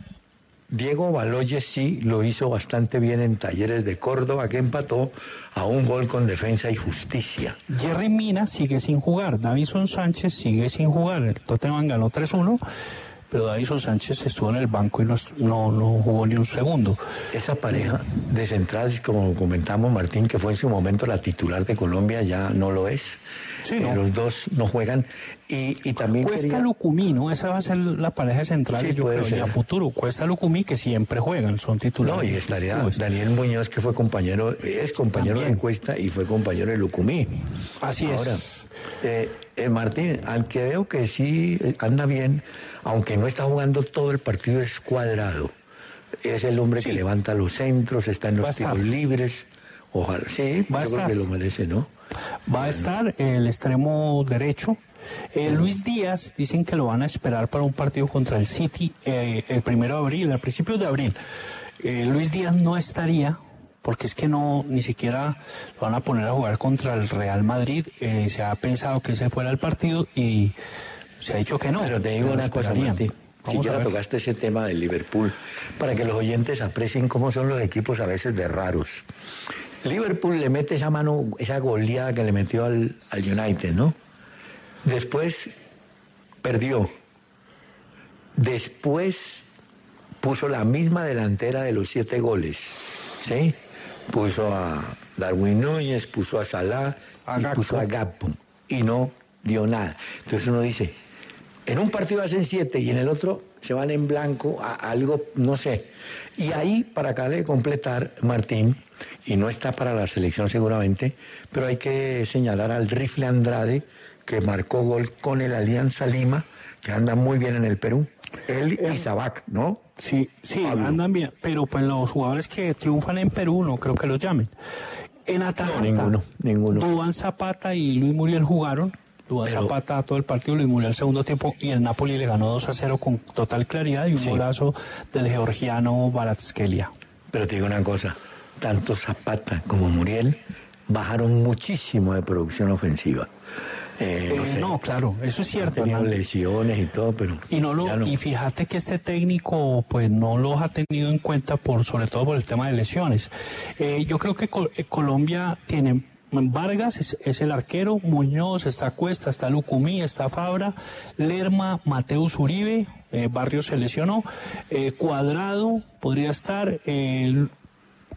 Diego Baloyes sí lo hizo bastante bien en Talleres de Córdoba, que empató a un gol con defensa y justicia.
Jerry Mina sigue sin jugar, Davison Sánchez sigue sin jugar. El Tottenham ganó 3-1, pero Davison Sánchez estuvo en el banco y no, no, no jugó ni un segundo.
Esa pareja de centrales, como comentamos Martín, que fue en su momento la titular de Colombia, ya no lo es.
Sí,
Eh,
no.
Los dos no juegan. Y, y también
Cuesta
quería-
Lucumí, ¿no? Esa va a ser la pareja central,
Sí,
yo creo,
ser.
a futuro. Cuesta Lucumí, que siempre juegan, son titulares.
No, y estaría. Daniel Muñoz, que fue compañero, es compañero
También.
de Cuesta y fue compañero de Lucumí.
Así es.
Ahora, eh, eh, Martín, al que veo que sí anda bien, aunque no está jugando todo el partido, es cuadrado. Es el hombre que levanta los centros, está en los tiros libres. Ojalá, sí,
Va
yo creo que lo merece, ¿no?
Va a estar el extremo derecho. Eh, Luis Díaz, dicen que lo van a esperar para un partido contra el City eh, el primero de abril, a principios de abril. Eh, Luis Díaz no estaría, porque es que no, ni siquiera lo van a poner a jugar contra el Real Madrid. Eh, se ha pensado que ese fuera el partido y se ha dicho que no.
Pero te digo una cosa. Martín. Siquiera tocaste ese tema del Liverpool, para que los oyentes aprecien cómo son los equipos a veces de raros. Liverpool le mete esa mano, esa goleada que le metió al, al United, ¿no? Después perdió. Después puso la misma delantera de los siete goles, ¿sí? Puso a Darwin Núñez, puso a Salah
A
y puso a Gakpo y no dio nada. Entonces uno dice, en un partido hacen siete y en el otro se van en blanco a algo, no sé. Y ahí, para acá de completar, Martín, y no está para la selección seguramente, pero hay que señalar al Rifle Andrade, que marcó gol con el Alianza Lima, que anda muy bien en el Perú. Él y Sabac, ¿no?
Sí, sí,
Pablo.
andan bien, pero pues los jugadores que triunfan en Perú no creo que los llamen. En Atalanta,
ninguno, ninguno.
Duván Zapata y Luis Muriel jugaron. Duván
Pero-
Zapata todo el partido, Luis Muriel el segundo tiempo y el Napoli le ganó 2 a 0 con total claridad y un
Sí.
golazo del georgiano Baratskelia.
Pero te digo una cosa, tanto Zapata como Muriel bajaron muchísimo de producción ofensiva. Eh, no
Eh,
sé,
no, claro, eso es cierto. Hernán.
lesiones y todo, pero
Y no lo
no.
y fíjate que este técnico pues no los ha tenido en cuenta por sobre todo por el tema de lesiones. Eh, yo creo que Co- Colombia tiene Vargas es, es el arquero, Muñoz, está Cuesta, está Lucumí, está Fabra, Lerma, Mateus Uribe, eh, Barrios se lesionó, eh, Cuadrado podría estar, eh,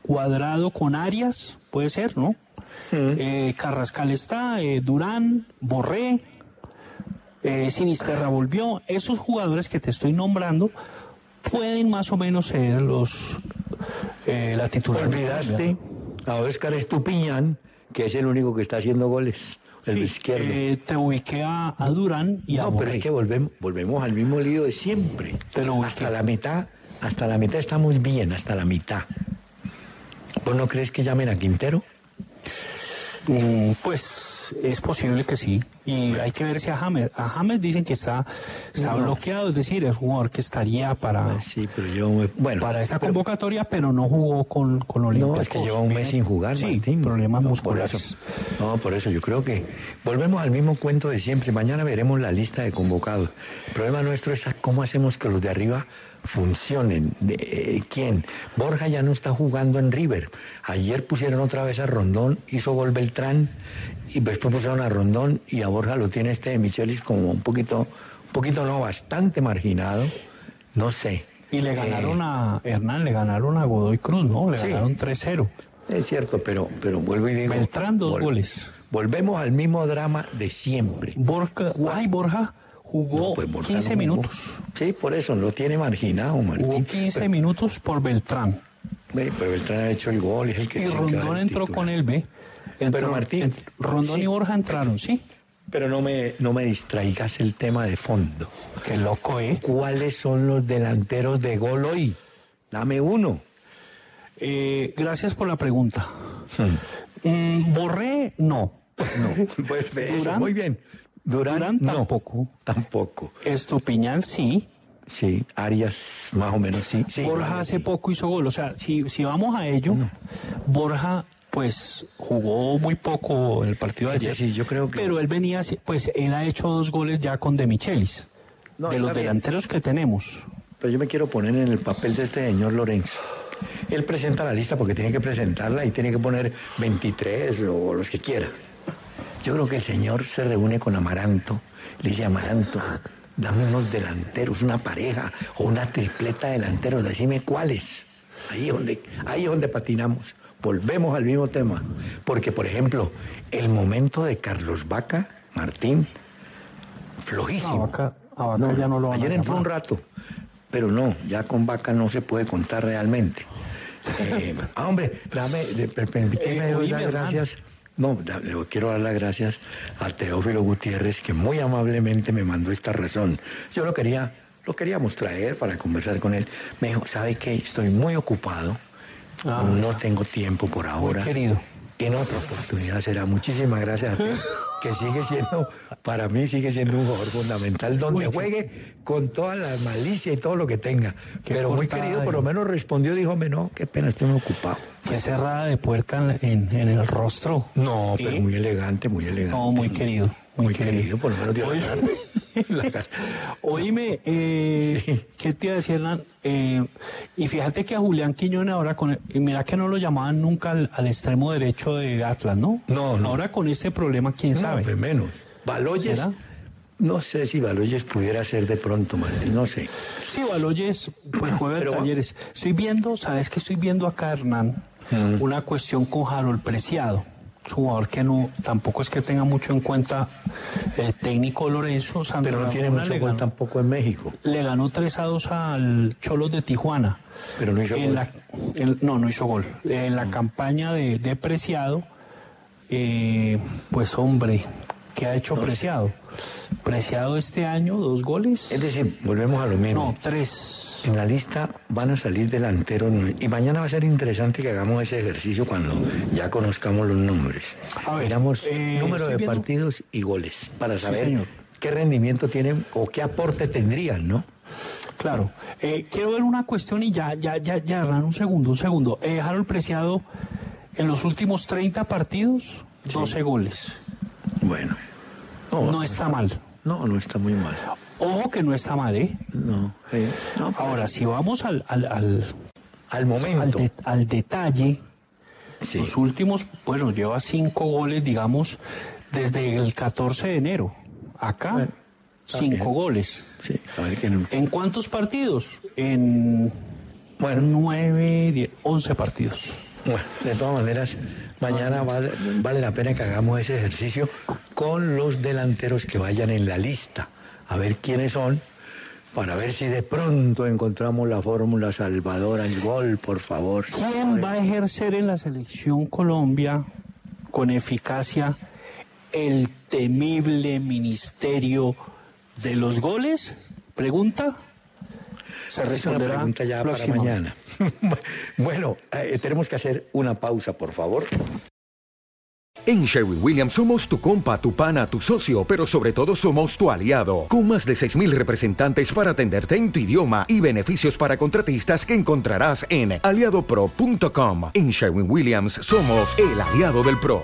Cuadrado con Arias, puede ser, ¿no? Eh, Carrascal está, eh, Durán, Borré, Sinisterra volvió. Esos jugadores que te estoy nombrando pueden más o menos ser los la titular.
Olvidaste a Óscar Estupiñán, que es el único que está haciendo goles. el
Sí,
izquierdo.
eh, te ubiqué a, a Durán y a
no, pero es que volvemos, volvemos al mismo lío de siempre.
Te lo
hasta la mitad, hasta la mitad estamos bien, hasta la mitad. ¿Vos no crees que llamen a Quintero?
Mm, pues es posible que sí. Y hay que ver si a James. A James dicen que está, está
No.
bloqueado, es decir, es un jugador que estaría para,
Ah, sí, pero yo, bueno.
para esta convocatoria, pero no jugó con, con Olímpicos.
No, es que lleva un mes sin jugar,
Sí,
Martín.
problemas
No,
musculares.
Por eso, no, por eso yo creo que volvemos al mismo cuento de siempre. Mañana veremos la lista de convocados. El problema nuestro es a cómo hacemos que los de arriba funcionen. De, eh, ¿Quién? Borja ya no está jugando en River. Ayer pusieron otra vez a Rondón, hizo gol Beltrán, y después pusieron a Rondón y a Borja lo tiene este de Michelis como un poquito, un poquito no, bastante marginado. No sé.
Y le
Eh,
ganaron a Hernán, le ganaron a Godoy Cruz, ¿no? Le
Sí.
ganaron 3-0.
Es cierto, pero, pero vuelvo y digo.
Beltrán, dos goles.
Volvemos al mismo drama de siempre.
Borja, ay, Borja jugó
No, pues, Borja
15
no jugó.
minutos.
Sí, por eso lo tiene marginado,
Jugó
Martín.
15 minutos por Beltrán.
Ve, Pero Beltrán ha hecho el gol, es el que
Y Rondón entró
titular.
con él, ¿ve? Entró-
Pero, Martín,
Rondón
sí.
y Borja entraron, ¿sí?
Pero no me, no me distraigas el tema de fondo.
Qué loco, ¿eh?
¿Cuáles son los delanteros de gol hoy? Dame uno.
Eh, gracias por la pregunta. Mm, Borré, no.
No, pues eso, muy bien. Durán,
Durán
no.
tampoco.
Tampoco.
Estupiñán, sí.
Sí, Arias más o menos sí. sí
Borja
claro,
hace
sí.
poco hizo gol. O sea, si, si vamos a ello, Borja pues jugó muy poco el partido de ayer.
decir, yo creo que-
Pero él venía, pues él ha hecho dos goles ya con De Michelis.
No,
de los
bien.
delanteros que tenemos.
Pero yo me quiero poner en el papel de este señor Lorenzo. Él presenta la lista porque tiene que presentarla y tiene que poner 23 o los que quiera. Yo creo que el señor se reúne con Amaranto, le dice Amaranto, dame unos delanteros, una pareja o una tripleta de delanteros, decime cuáles. Ahí es donde, ahí es donde patinamos. Volvemos al mismo tema. Porque, por ejemplo, el momento de Carlos Vaca, Martín, flojísimo.
A Vaca- a Vaca ya no lo
Ayer entró un rato, pero no, ya con Vaca no se puede contar realmente. Eh, ah, hombre, dame, permíteme
Eh,
gracias. No, quiero dar las gracias a Teófilo Gutiérrez, que muy amablemente me mandó esta razón. Yo lo quería, lo queríamos traer para conversar con él. Me dijo, ¿sabe qué? Estoy muy ocupado.
Ah.
no tengo tiempo por ahora.
querido.
En otra oportunidad será. Muchísimas gracias a ti, que sigue siendo, para mí sigue siendo un jugador fundamental, donde
Uy,
juegue con toda la malicia y todo lo que tenga. Pero muy querido, por lo
de-
menos respondió, dijo, "Me, no, qué pena, estoy muy ocupado.
Qué cerrada de puerta en, en el rostro.
No, pero
¿Eh?
muy elegante, muy elegante.
No, muy querido. Muy,
querido, por lo menos dio la.
Oíme, eh,
Sí.
¿qué te iba a decir, Hernán? Eh, y fíjate que a Julián Quiñones ahora, con, mira que no lo llamaban nunca al, al extremo derecho de Atlas, ¿no?
No, no.
Ahora con este problema, ¿quién
No,
sabe?
pues menos. Baloyes,
¿Será?
no sé si Baloyes pudiera ser de pronto, Martín, no sé.
Sí, Baloyes, pues juega
Pero-
talleres. Estoy viendo, ¿sabes qué estoy viendo acá, Hernán?
Mm.
Una cuestión con Harold Preciado. Es jugador que no, tampoco es que tenga mucho en cuenta el técnico Lorenzo Sandro
Pero no tiene mucho gol tampoco en México.
le ganó 3 a 2 al Cholos de Tijuana.
Pero no hizo
En
gol.
la- en- no, no hizo gol. En la campaña de, de Preciado, eh, pues hombre, ¿qué ha hecho Preciado? Preciado este año, dos goles.
Es decir, volvemos a lo mismo.
No, tres.
En la lista van a salir delanteros y mañana va a ser interesante que hagamos ese ejercicio cuando ya conozcamos los nombres.
A ver,
Miramos
eh,
número de
viendo-
partidos y goles para saber qué rendimiento tienen o qué aporte tendrían, ¿no?
Claro. Eh, quiero ver una cuestión y ya, ya, ya, ya, Hernán, un segundo, un segundo. Eh, Harold Preciado, en los últimos 30 partidos, 12 goles.
Bueno. No,
No está mal.
no, no está muy mal.
Ojo que no está mal, ¿eh?
No, eh, no,
Ahora, si vamos al, al, al,
al
al,
momento.
de- al detalle,
sí.
los últimos, bueno, lleva cinco goles, digamos, desde el 14 de enero. Acá,
Bueno,
cinco
bien.
goles.
Sí, a ver que no-
¿En cuántos partidos? En
Bueno.
nueve, diez, once partidos.
Bueno, de todas maneras, mañana vale, vale la pena que hagamos ese ejercicio con los delanteros que vayan en la lista, a ver quiénes son, para ver si de pronto encontramos la fórmula salvadora, el gol, por favor.
¿Quién va a ejercer en la selección Colombia con eficacia el temible ministerio de los goles? Pregunta. Se
Es una
responderá
pregunta ya para mañana. bueno, eh, tenemos que hacer una pausa, por favor.
En Sherwin Williams somos tu compa, tu pana, tu socio, pero sobre todo somos tu aliado, con más de 6.000 representantes para atenderte en tu idioma y beneficios para contratistas que encontrarás en aliadopro.com. En Sherwin Williams somos el aliado del PRO.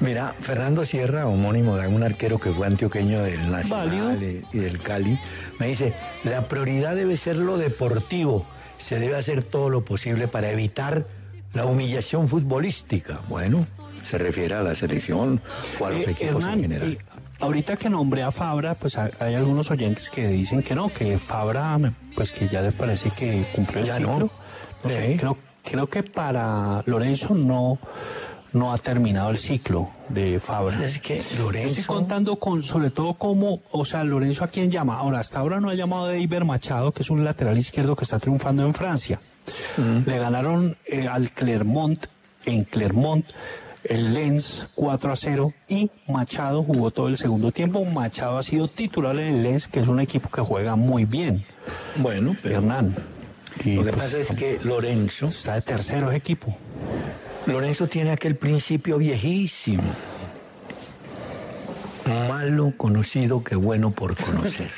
Mira, Fernando Sierra, homónimo de un arquero que fue antioqueño del Nacional y del Cali, me dice, la prioridad debe ser lo deportivo. Se debe hacer todo lo posible para evitar la humillación futbolística. Bueno, se refiere a la selección o a los
Eh,
equipos
Hernán,
en general.
eh, ahorita que nombré a Fabra, pues hay, algunos oyentes que dicen que no, que Fabra, pues que ya les parece que cumplió el
Ya
ciclo.
no.
No sé,
Sí.
creo, creo que para Lorenzo no, no ha terminado el ciclo de Fabra.
Es que
Yo
Lorenzo...
estoy contando con, sobre todo cómo, o sea, Lorenzo a quién llama. Ahora, hasta ahora no ha llamado a Iber Machado, que es un lateral izquierdo que está triunfando en Francia. Le ganaron eh, al Clermont, en Clermont, el Lens 4 a 0 y Machado jugó todo el segundo tiempo. Machado ha sido titular en el Lens, que es un equipo que juega muy bien.
Bueno, pero
Hernán. Y,
lo que
pues,
pasa es que Lorenzo,
está de tercero ese equipo.
Lorenzo tiene aquel principio viejísimo. Malo conocido que bueno por conocer.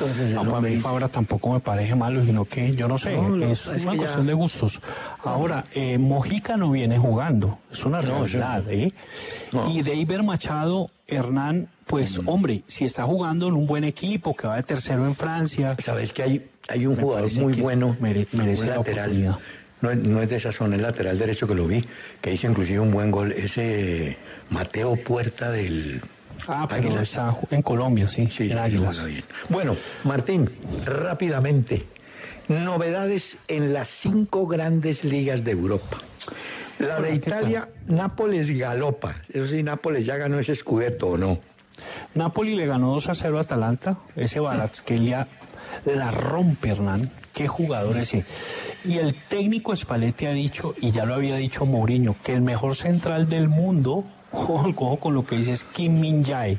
Entonces,
No,
el
para mí Fabra tampoco me parece malo, sino que yo no sé,
No,
es,
es
una
ya-
cuestión de gustos. Ahora, eh, Mojica no viene jugando, es una realidad, ¿eh? Y Deiber Machado, Hernán, pues
Mm.
hombre, si está jugando en un buen equipo, que va de tercero en Francia,
Sabes que hay, hay un jugador muy bueno,
mere- merece la
lateral. No, es- no es de esa zona, es lateral derecho que lo vi, que hizo inclusive un buen gol. Ese Mateo Puerta del
ah, pero está en Colombia, sí,
Sí,
en Águilas.
bien. Bueno, Martín, rápidamente, novedades en las cinco grandes ligas de Europa. La de
Hola, ¿qué
Italia, Nápoles galopa. Eso sí, Nápoles ya ganó ese escudeto o no.
Napoli le ganó 2 a 0 a Atalanta. Ese Barazkelia la rompe, Hernán. Qué jugador ese. Y el técnico Spalletti ha dicho, y ya lo había dicho Mourinho, que el mejor central del mundo, ojo con lo que dice, es Kim Min Jae,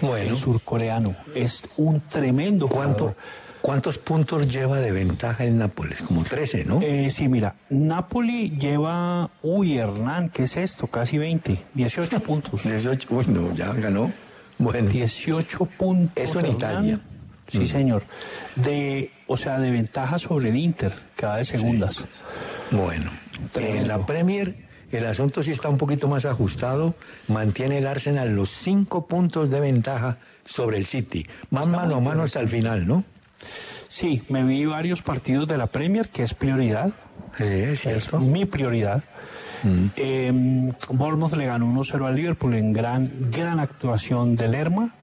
Bueno.
el surcoreano. Es un tremendo
¿Cuánto,
jugador.
¿Cuántos puntos lleva de ventaja el Nápoles? Como 13, ¿no?
Eh, sí, mira, Napoli lleva, uy, Hernán, ¿qué es esto? Casi 20, 18 puntos.
18, uy, no, ya ganó. Bueno,
18 puntos.
Eso en
Hernán.
Italia.
Sí,
Mm.
señor. De, o sea, de ventaja sobre el Inter, va de segundas.
bueno. En la Premier, el asunto sí está un poquito más ajustado. Mantiene el Arsenal los cinco puntos de ventaja sobre el City. Más mano a mano hasta el final, ¿no?
Sí, me vi varios partidos de la Premier, que es prioridad.
Sí, es
Es
cierto.
mi prioridad. Eh, Bournemouth le ganó 1-0 al Liverpool en gran, gran actuación de Lerma.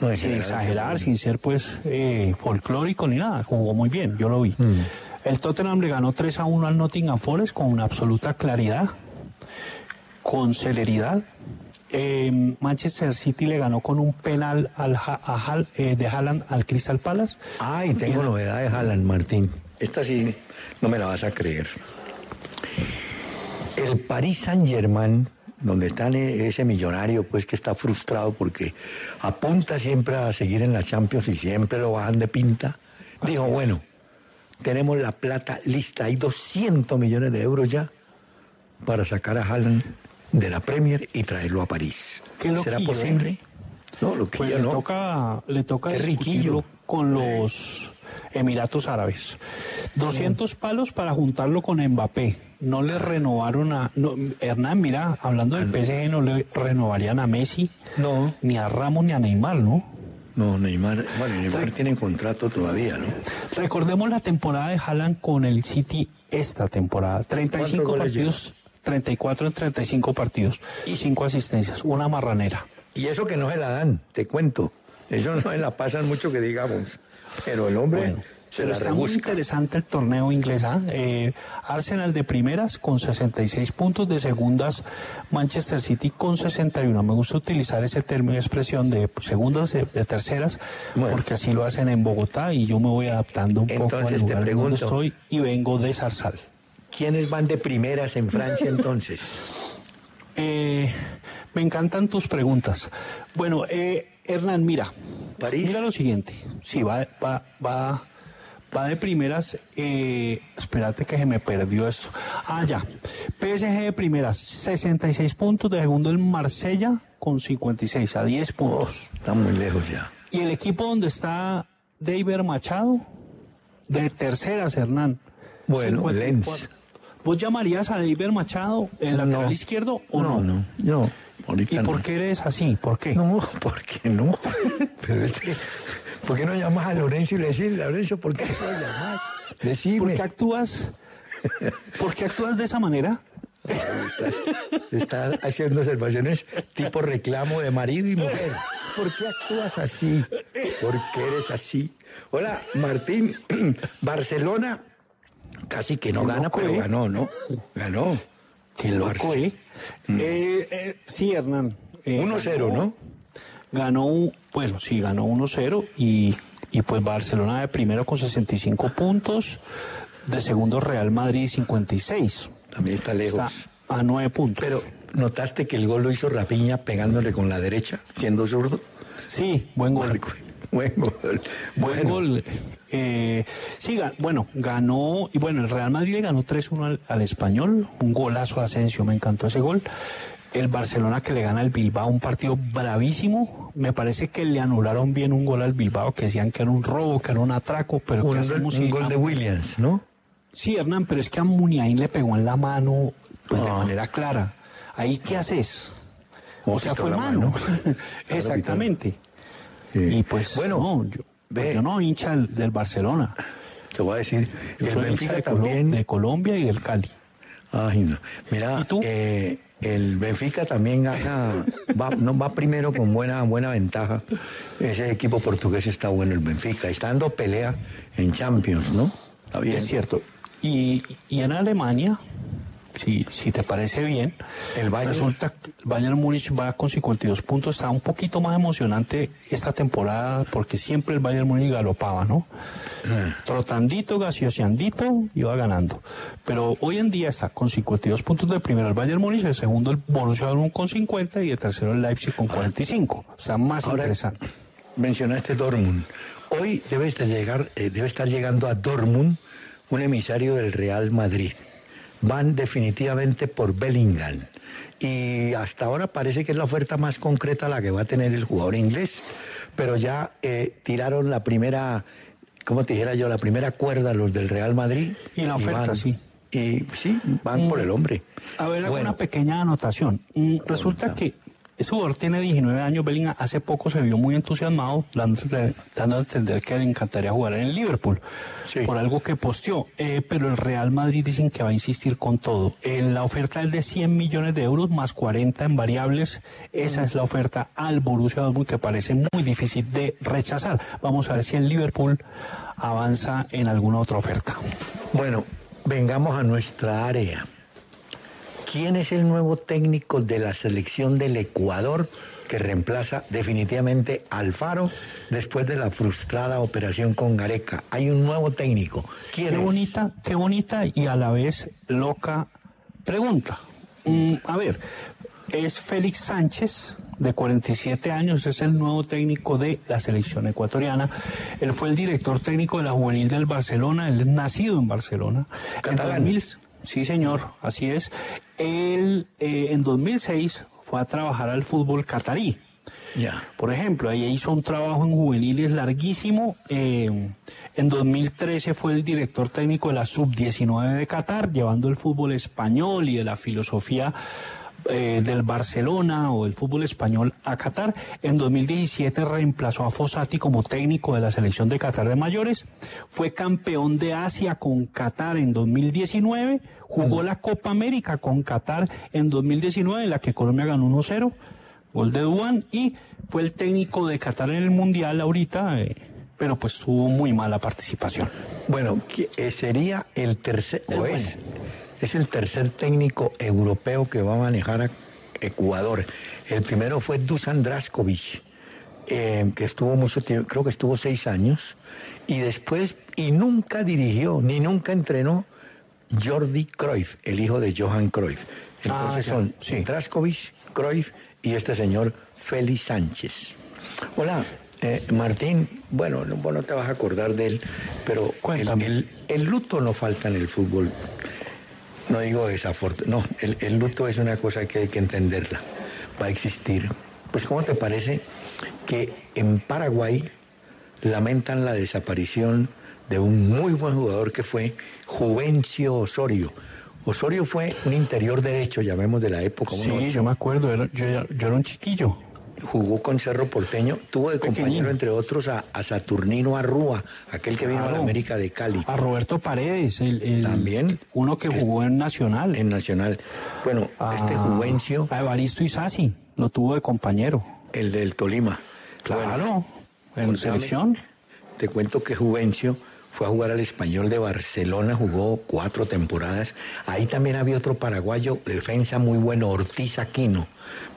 No,
sin exagerar, sin ser pues eh, folclórico ni nada, jugó muy bien, yo lo vi.
Mm.
El Tottenham le ganó 3 a 1 al Nottingham Forest con una absoluta claridad, con celeridad. Eh, Manchester City le ganó con un penal al, Ha- a Hal- eh, de Haaland al Crystal Palace.
Ay, tengo novedad de Haaland, Martín. Esta sí no me la vas a creer. El Paris Saint-Germain, donde está ese millonario, pues que está frustrado porque apunta siempre a seguir en la Champions y siempre lo bajan de pinta, dijo, bueno, tenemos la plata lista, hay 200 millones de euros ya para sacar a Haaland de la Premier y traerlo a París.
Qué
¿Será
loquillo,
posible?
¿eh?
No, lo que
Pues
ya
le
no.
toca, le toca
Qué riquillo.
con los Emiratos Árabes. 200 palos para juntarlo con Mbappé. No le renovaron a... no, Hernán, mira, hablando del PSG, no le renovarían a Messi,
No.
ni a Ramos, ni a Neymar, ¿no?
No, Neymar, bueno, Neymar tiene contrato todavía, ¿no?
Recordemos la temporada de Haaland con el City esta temporada. 35
¿Cuántos goles
partidos, 34 en 35 partidos y 5 asistencias. Una marranera.
Y eso que no se la dan, te cuento. Eso no se la pasan mucho que digamos. Pero el hombre
Bueno,
se
pero
la
está muy interesante el torneo inglés. ¿ah? Eh, Arsenal de primeras con 66 puntos, de segundas Manchester City con 61. Me gusta utilizar ese término de expresión de segundas, de, de terceras,
Bueno.
porque así lo hacen en Bogotá y yo me voy adaptando un poco al
Entonces, te
lugar donde
pregunto.
estoy y vengo de Zarzal.
¿Quiénes van de primeras en Francia entonces?
eh, me encantan tus preguntas. Bueno, eh, Hernán, mira.
París.
Mira lo siguiente. Sí, va, va, va, va de primeras. Eh, espérate que se me perdió esto. Ah, ya. PSG de primeras, 66 puntos. De segundo el Marsella con 56, a 10 puntos.
Está muy lejos ya.
Y el equipo donde está David Machado, de terceras, Hernán.
Bueno,
54.
Lens.
¿Vos llamarías a David Machado el lateral
No.
izquierdo o
No,
no?
no, no. Ahorita
¿Y por qué eres así? ¿Por qué?
No, ¿por qué no? Pero este, ¿por qué no llamas a Lorenzo y le decís, Lorenzo, ¿por qué no lo llamas? Decime.
¿Por qué actúas? ¿Por qué actúas de esa manera?
Estás, estás haciendo observaciones tipo reclamo de marido y mujer. ¿Por qué actúas así? ¿Por qué eres así? Hola, Martín. Barcelona casi que no
Qué
gana,
loco,
pero
¿eh?
ganó, ¿no? Ganó.
Qué loco, ¿eh? Eh, eh, sí, Hernán. eh,
1-0,
ganó-
¿no?
Ganó, un- bueno, sí, ganó 1-0 y, y pues Barcelona de primero con 65 puntos, de segundo Real Madrid 56.
También está lejos.
Está a 9 puntos.
Pero, ¿notaste que el gol lo hizo Rapiña pegándole con la derecha, siendo zurdo?
sí, buen gol.
Buen gol.
Buen
Bueno,
gol. Eh, sí, bueno, ganó, y bueno, el Real Madrid le ganó 3-1 al, al español, un golazo de Asensio, me encantó ese gol. El Barcelona que le gana al Bilbao, un partido bravísimo. Me parece que le anularon bien un gol al Bilbao, que decían que era un robo, que era un atraco, pero
Un,
¿qué
gol-
hacemos
un
si-
gol de Williams, ¿no?
Sí, Hernán, pero es que a Muniain le pegó en la mano, pues de
Ah.
manera clara. ¿Ahí qué haces? O
No
sea, fue mano.
mano.
Exactamente. Y pues,
bueno,
no, yo,
ve.
yo no hincha del, del Barcelona.
te voy a decir,
Yo
el
soy hincha
Benfica
de, Colo-
también.
de Colombia y del Cali.
Ay, no. Mira,
¿Y tú?
eh, el Benfica también gana, va, no, va primero con buena, buena ventaja. Ese equipo portugués está bueno, el Benfica. Está dando pelea en Champions, ¿no? Está bien.
Es cierto. Y, y en Alemania, si, si te parece bien,
El Bayern.
resulta que el Bayern Múnich va con 52 puntos. Está un poquito más emocionante esta temporada porque siempre el Bayern Múnich galopaba, ¿no?
Ah.
Trotandito, gaseoseandito, iba ganando. Pero hoy en día está con 52 puntos de primero el Bayern Múnich, el segundo el Borussia Dortmund con 50 y el tercero el Leipzig con 45. Está más
Ahora-
interesante.
Mencionaste Dortmund. Hoy debe, de llegar, eh, debe estar llegando a Dortmund un emisario del Real Madrid. Van definitivamente por Bellingham. Y hasta ahora parece que es la oferta más concreta la que va a tener el jugador inglés. Pero ya eh, tiraron la primera, ¿cómo te dijera yo? La primera cuerda los del Real Madrid.
Y la oferta,
van-
sí.
Y sí, van por el hombre.
A ver, hago
Bueno,
una pequeña anotación. Mm, Resulta que ese jugador tiene 19 años, Bellingham. Hace poco se vio muy entusiasmado, dando, dando a entender que le encantaría jugar en el Liverpool,
Sí.
por algo que posteó. Eh, pero el Real Madrid dicen que va a insistir con todo. Eh, la oferta es de 100 millones de euros más 40 en variables. Esa es la oferta al Borussia Dortmund que parece muy difícil de rechazar. Vamos a ver si el Liverpool avanza en alguna otra oferta.
Bueno, vengamos a nuestra área. ¿Quién es el nuevo técnico de la selección del Ecuador que reemplaza definitivamente a Alfaro después de la frustrada operación con Gareca? Hay un nuevo técnico. ¿Quién
Qué
es?
bonita, qué bonita y a la vez loca pregunta. Mm, a ver, es Félix Sánchez, de 47 años, es el nuevo técnico de la selección ecuatoriana. Él fue el director técnico de la juvenil del Barcelona, él es nacido en Barcelona. En
Catalán.
2000 sí, señor, así es. Él eh, en 2006 fue a trabajar al fútbol catarí.
Ya.
Por ejemplo, ahí hizo un trabajo en juveniles larguísimo. eh, en 2013 fue el director técnico de la Sub-19 de Qatar, llevando el fútbol español y de la filosofía eh, del Barcelona o el fútbol español a Qatar. En 2017 reemplazó a Fossati como técnico de la selección de Qatar de mayores. Fue campeón de Asia con Qatar en 2019. Jugó la Copa América con Qatar en 2019, en la que Colombia ganó 1-0 gol de Duan y fue el técnico de Qatar en el Mundial ahorita, eh, pero pues tuvo muy mala participación.
Bueno, ¿qui- eh, sería el tercer, o es, es el tercer técnico europeo que va a manejar a Ecuador. El primero fue Dusan Draskovic, eh, que estuvo mucho tiempo, creo que estuvo seis años, y después, y nunca dirigió, ni nunca entrenó Jordi Cruyff, el hijo de Johan Cruyff. Entonces
Ah, ya,
son
sí.
Draskovic, Cruyff y este señor Félix Sánchez. Hola, eh, Martín, bueno, no, vos no te vas a acordar de él, pero el,
Cuéntame.
el- el luto no falta en el fútbol. No digo desafortunado, no, el, el luto es una cosa que hay que entenderla, va a existir. Pues ¿cómo te parece que en Paraguay lamentan la desaparición de un muy buen jugador que fue Juvencio Osorio? Osorio fue un interior derecho, llamemos de la época.
Sí, yo me acuerdo, yo, era- yo era un chiquillo.
Jugó con Cerro Porteño, tuvo de compañero, entre otros, a, a Saturnino Arrúa, aquel que vino a la. América de Cali.
A Roberto Paredes, el, el-
También.
uno que jugó en Nacional.
en Nacional. Bueno, este
Ah,
Juvencio,
A Evaristo Isasi, lo tuvo de compañero.
el del Tolima.
Claro, en
contame.
selección.
Te cuento que Juvencio fue a jugar al Español de Barcelona, jugó cuatro temporadas. Ahí también había otro paraguayo, defensa muy bueno, Ortiz Aquino.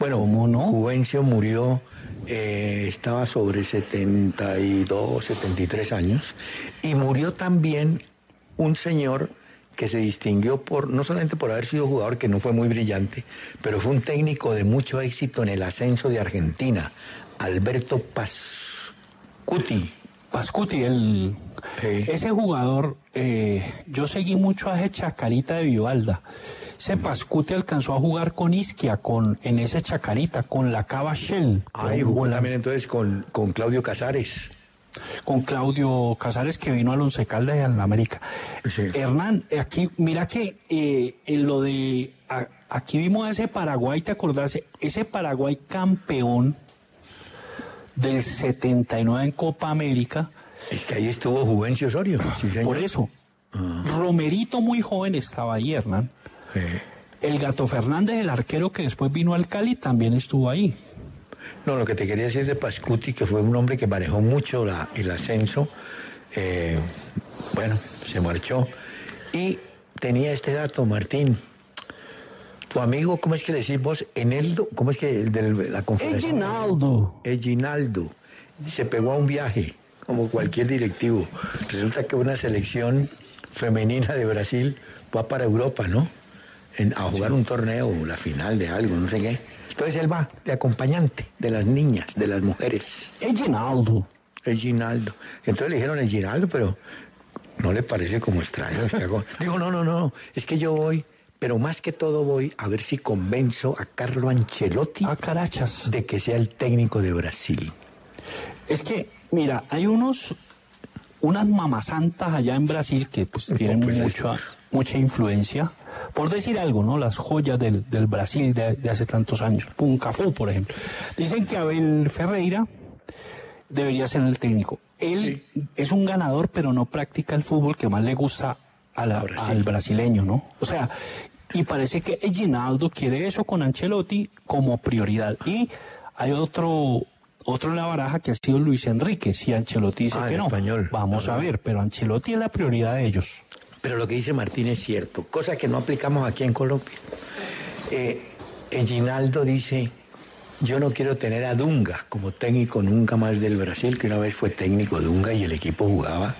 Bueno,
¿Cómo no?
Juvencio murió, eh, estaba sobre 72, 73 años, y murió también un señor que se distinguió por, no solamente por haber sido jugador, que no fue muy brillante, pero fue un técnico de mucho éxito en el ascenso de Argentina, Alberto Pascuti.
Pascuti, el,
Sí.
ese jugador, eh, yo seguí mucho a ese Chacarita de Vivalda. Ese Pascuti alcanzó a jugar con Isquia, con, en ese Chacarita, con la Cava Shell.
Ahí jugó
la-
también entonces con, con Claudio Casares.
con Claudio Casares que vino al Once Caldas y al América.
Sí.
Hernán, aquí, mira que eh, en lo de, a- aquí vimos a ese Paraguay, ¿te acordás? Ese Paraguay campeón del 79 en Copa América,
Es que ahí estuvo Juvencio Osorio. Sí, señor.
por eso, Romerito muy joven estaba ahí, Hernán.
Sí.
El Gato Fernández, el arquero que después vino al Cali, también estuvo ahí.
No, lo que te quería decir de Pascuti, que fue un hombre que manejó mucho la- el ascenso. eh, bueno, se marchó. Y tenía este dato, Martín. Tu amigo, ¿cómo es que le decís vos? Eneldo, ¿cómo es que el de la conferencia?
Eginaldo.
Eginaldo se pegó a un viaje, como cualquier directivo. Resulta que una selección femenina de Brasil va para Europa, ¿no? En- a jugar un torneo, la final de algo, no sé qué. Entonces él va de acompañante de las niñas, de las mujeres.
Eginaldo.
Eginaldo. Entonces le dijeron Eginaldo, pero no le parece como extraño. Dijo, no, no, no, es que yo voy, pero más que todo voy a ver si convenzo a Carlo Ancelotti
A Carachas.
de que sea el técnico de Brasil.
Es que, mira, hay unos, unas mamasantas allá en Brasil que pues tienen
pues,
mucha, mucha influencia. Por decir algo, ¿no? Las joyas del, del Brasil de, de hace tantos años. Puncafú, por ejemplo. Dicen que Abel Ferreira debería ser el técnico. Él es un ganador, pero no practica el fútbol que más le gusta a la-
A Brasil.
al brasileño, ¿no? O sea, y parece que Eginaldo quiere eso con Ancelotti como prioridad. Y hay otro otro en la baraja que ha sido Luis Enrique. Si Ancelotti dice
Ah,
que no,
español.
vamos a ver, pero Ancelotti es la prioridad de ellos.
Pero lo que dice Martín es cierto, cosa que no aplicamos aquí en Colombia. Eh, Eginaldo dice, yo no quiero tener a Dunga como técnico nunca más del Brasil, que una vez fue técnico Dunga y el equipo jugaba,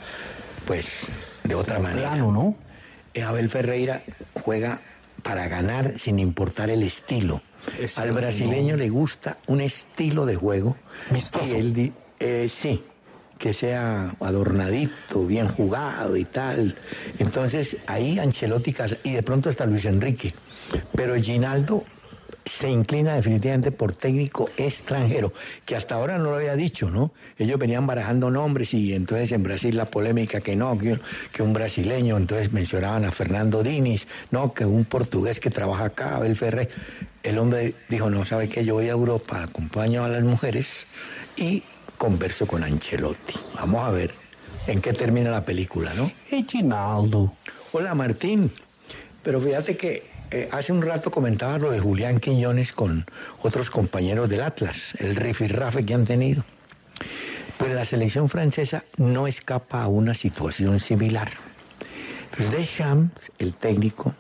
pues, de otra manera.
Plano, ¿no?
Eh, Abel Ferreira juega para ganar sin importar el estilo. Al brasileño le gusta un estilo de juego.
Vistoso.
Él eh, sí, que sea adornadito, bien jugado y tal. Entonces ahí Ancelotti y de pronto hasta Luis Enrique. Pero Ginaldo se inclina definitivamente por técnico extranjero, que hasta ahora no lo había dicho, ¿no? Ellos venían barajando nombres y entonces en Brasil la polémica que no, que, que un brasileño, entonces mencionaban a Fernando Diniz, no, que un portugués que trabaja acá, Abel Ferrer. El hombre dijo, no, ¿sabe qué? Yo voy a Europa, acompaño a las mujeres y converso con Ancelotti. Vamos a ver en qué termina la película, ¿no?
Eginaldo.
Hola Martín, pero fíjate que eh, hace un rato comentaba lo de Julián Quiñones con otros compañeros del Atlas, el rifirrafe que han tenido. Pues la selección francesa no escapa a una situación similar. Pues Deschamps, el técnico,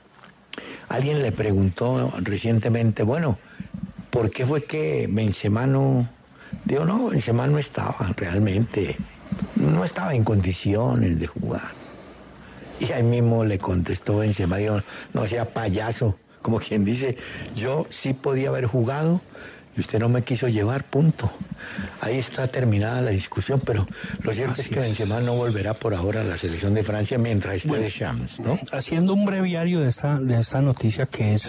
alguien le preguntó recientemente, bueno, ¿por qué fue que Benzema no... Digo, no, Benzema no estaba realmente, no estaba en condiciones de jugar. Y ahí mismo le contestó Benzema, dijo, no sea payaso, como quien dice, yo sí podía haber jugado y usted no me quiso llevar, punto. Ahí está terminada la discusión, pero lo cierto es que Benzema no volverá por ahora a la selección de Francia mientras esté de Champs, ¿no?
Haciendo un breviario de esta, de esta noticia que es,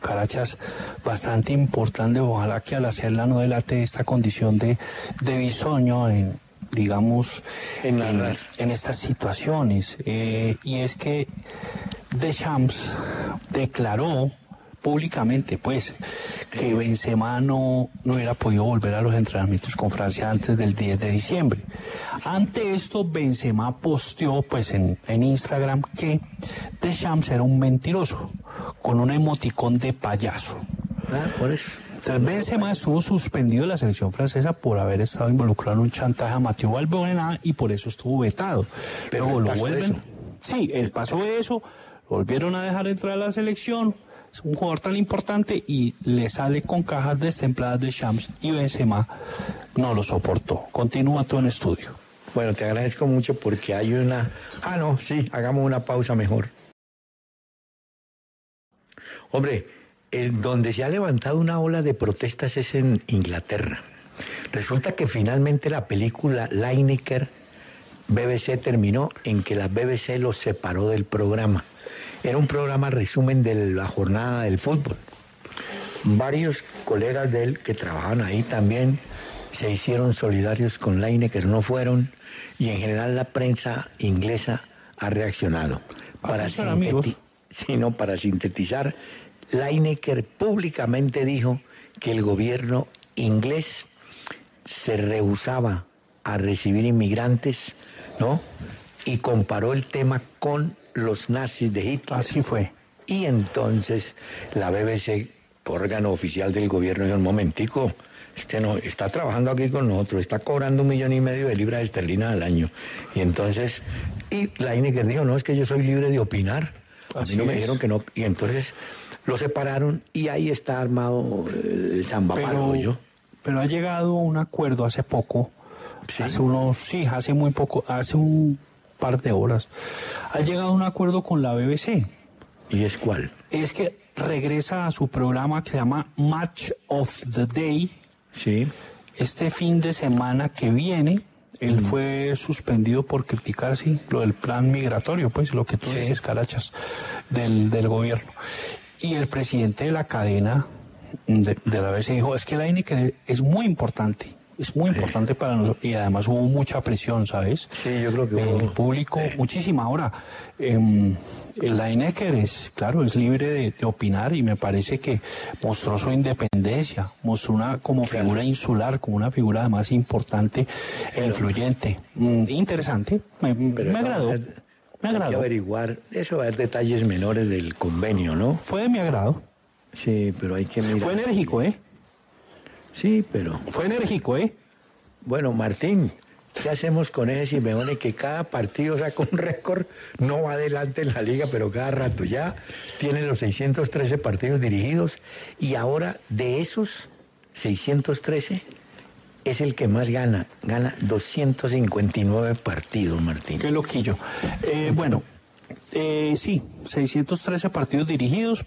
Carachas, bastante importante, ojalá que al hacerla no delate esta condición de, de bisoño en, digamos, en, en, estas situaciones. Eh, y es que Deschamps declaró públicamente, pues, que Benzema no, no hubiera podido volver a los entrenamientos con Francia antes del 10 de diciembre. Ante esto, Benzema posteó, pues, en, en Instagram que Deschamps era un mentiroso, con un emoticón de payaso.
Ah, por eso.
Entonces, Benzema estuvo suspendido de la selección francesa por haber estado involucrado en un chantaje a Mathieu Valbuena y por eso estuvo vetado.
Pero
Luego lo vuelven.
eso.
Sí, él pasó eso, lo volvieron a dejar entrar a la selección. Es un jugador tan importante y le sale con cajas destempladas de Shams y Benzema no lo soportó. Continúa tú en estudio.
Bueno, te agradezco mucho porque hay una... Ah, no, sí, hagamos una pausa mejor. Hombre, el, donde se ha levantado una ola de protestas es en Inglaterra. Resulta que finalmente la película Lineker BBC terminó en que la BBC los separó del programa. Era un programa resumen de la jornada del fútbol. Varios colegas de él que trabajaban ahí también se hicieron solidarios con Lineker, no fueron, y en general la prensa inglesa ha reaccionado. Para,
Atención, amigos.
sinteti- sino para sintetizar, Lineker públicamente dijo que el gobierno inglés se rehusaba a recibir inmigrantes, ¿no? Y comparó el tema con los nazis de Hitler.
Así fue.
Y entonces la BBC, órgano oficial del gobierno, dijo, un momentico, este no, está trabajando aquí con nosotros, está cobrando un millón y medio de libras esterlinas al año. Y entonces, y Lineker dijo, no, es que yo soy libre de opinar. A mí
Así
no me dijeron que no. Y entonces lo separaron y ahí está armado eh, el Samba
Pero,
yo.
pero ha llegado a un acuerdo hace poco,
Sí.
hace unos, sí, hace muy poco, hace un par de horas, ha llegado a un acuerdo con la BBC.
¿Y es cuál?
Es que regresa a su programa que se llama Match of the Day,
Sí.
este fin de semana que viene. Él fue suspendido por criticar, sí, lo del plan migratorio, pues lo que tú
Sí.
dices, Carachas, del, del gobierno. Y el presidente de la cadena de, de la BBC dijo, es que la INE es muy importante, es muy importante para nosotros. Y además hubo mucha presión, ¿sabes?
Sí, yo creo que hubo-
El público, muchísima. Ahora, em, la es, claro, es libre de, de opinar y me parece que mostró su independencia, mostró una como figura insular, como una figura además importante e influyente. Mm, interesante, me, agradó. Me
Hay que averiguar, eso va a haber detalles menores del convenio, ¿no?
Fue de mi agrado.
Sí, pero hay que mirar.
Fue enérgico, ¿eh?
Sí, pero
Fue enérgico, ¿eh?
Bueno, Martín, ¿qué hacemos con ese Simeone que cada partido saca un récord? No va adelante en la liga, pero cada rato ya tiene los 613 partidos dirigidos y ahora de esos 613 es el que más gana. Gana 259 partidos, Martín.
Qué loquillo. Eh, bueno, eh, sí, 613 partidos dirigidos,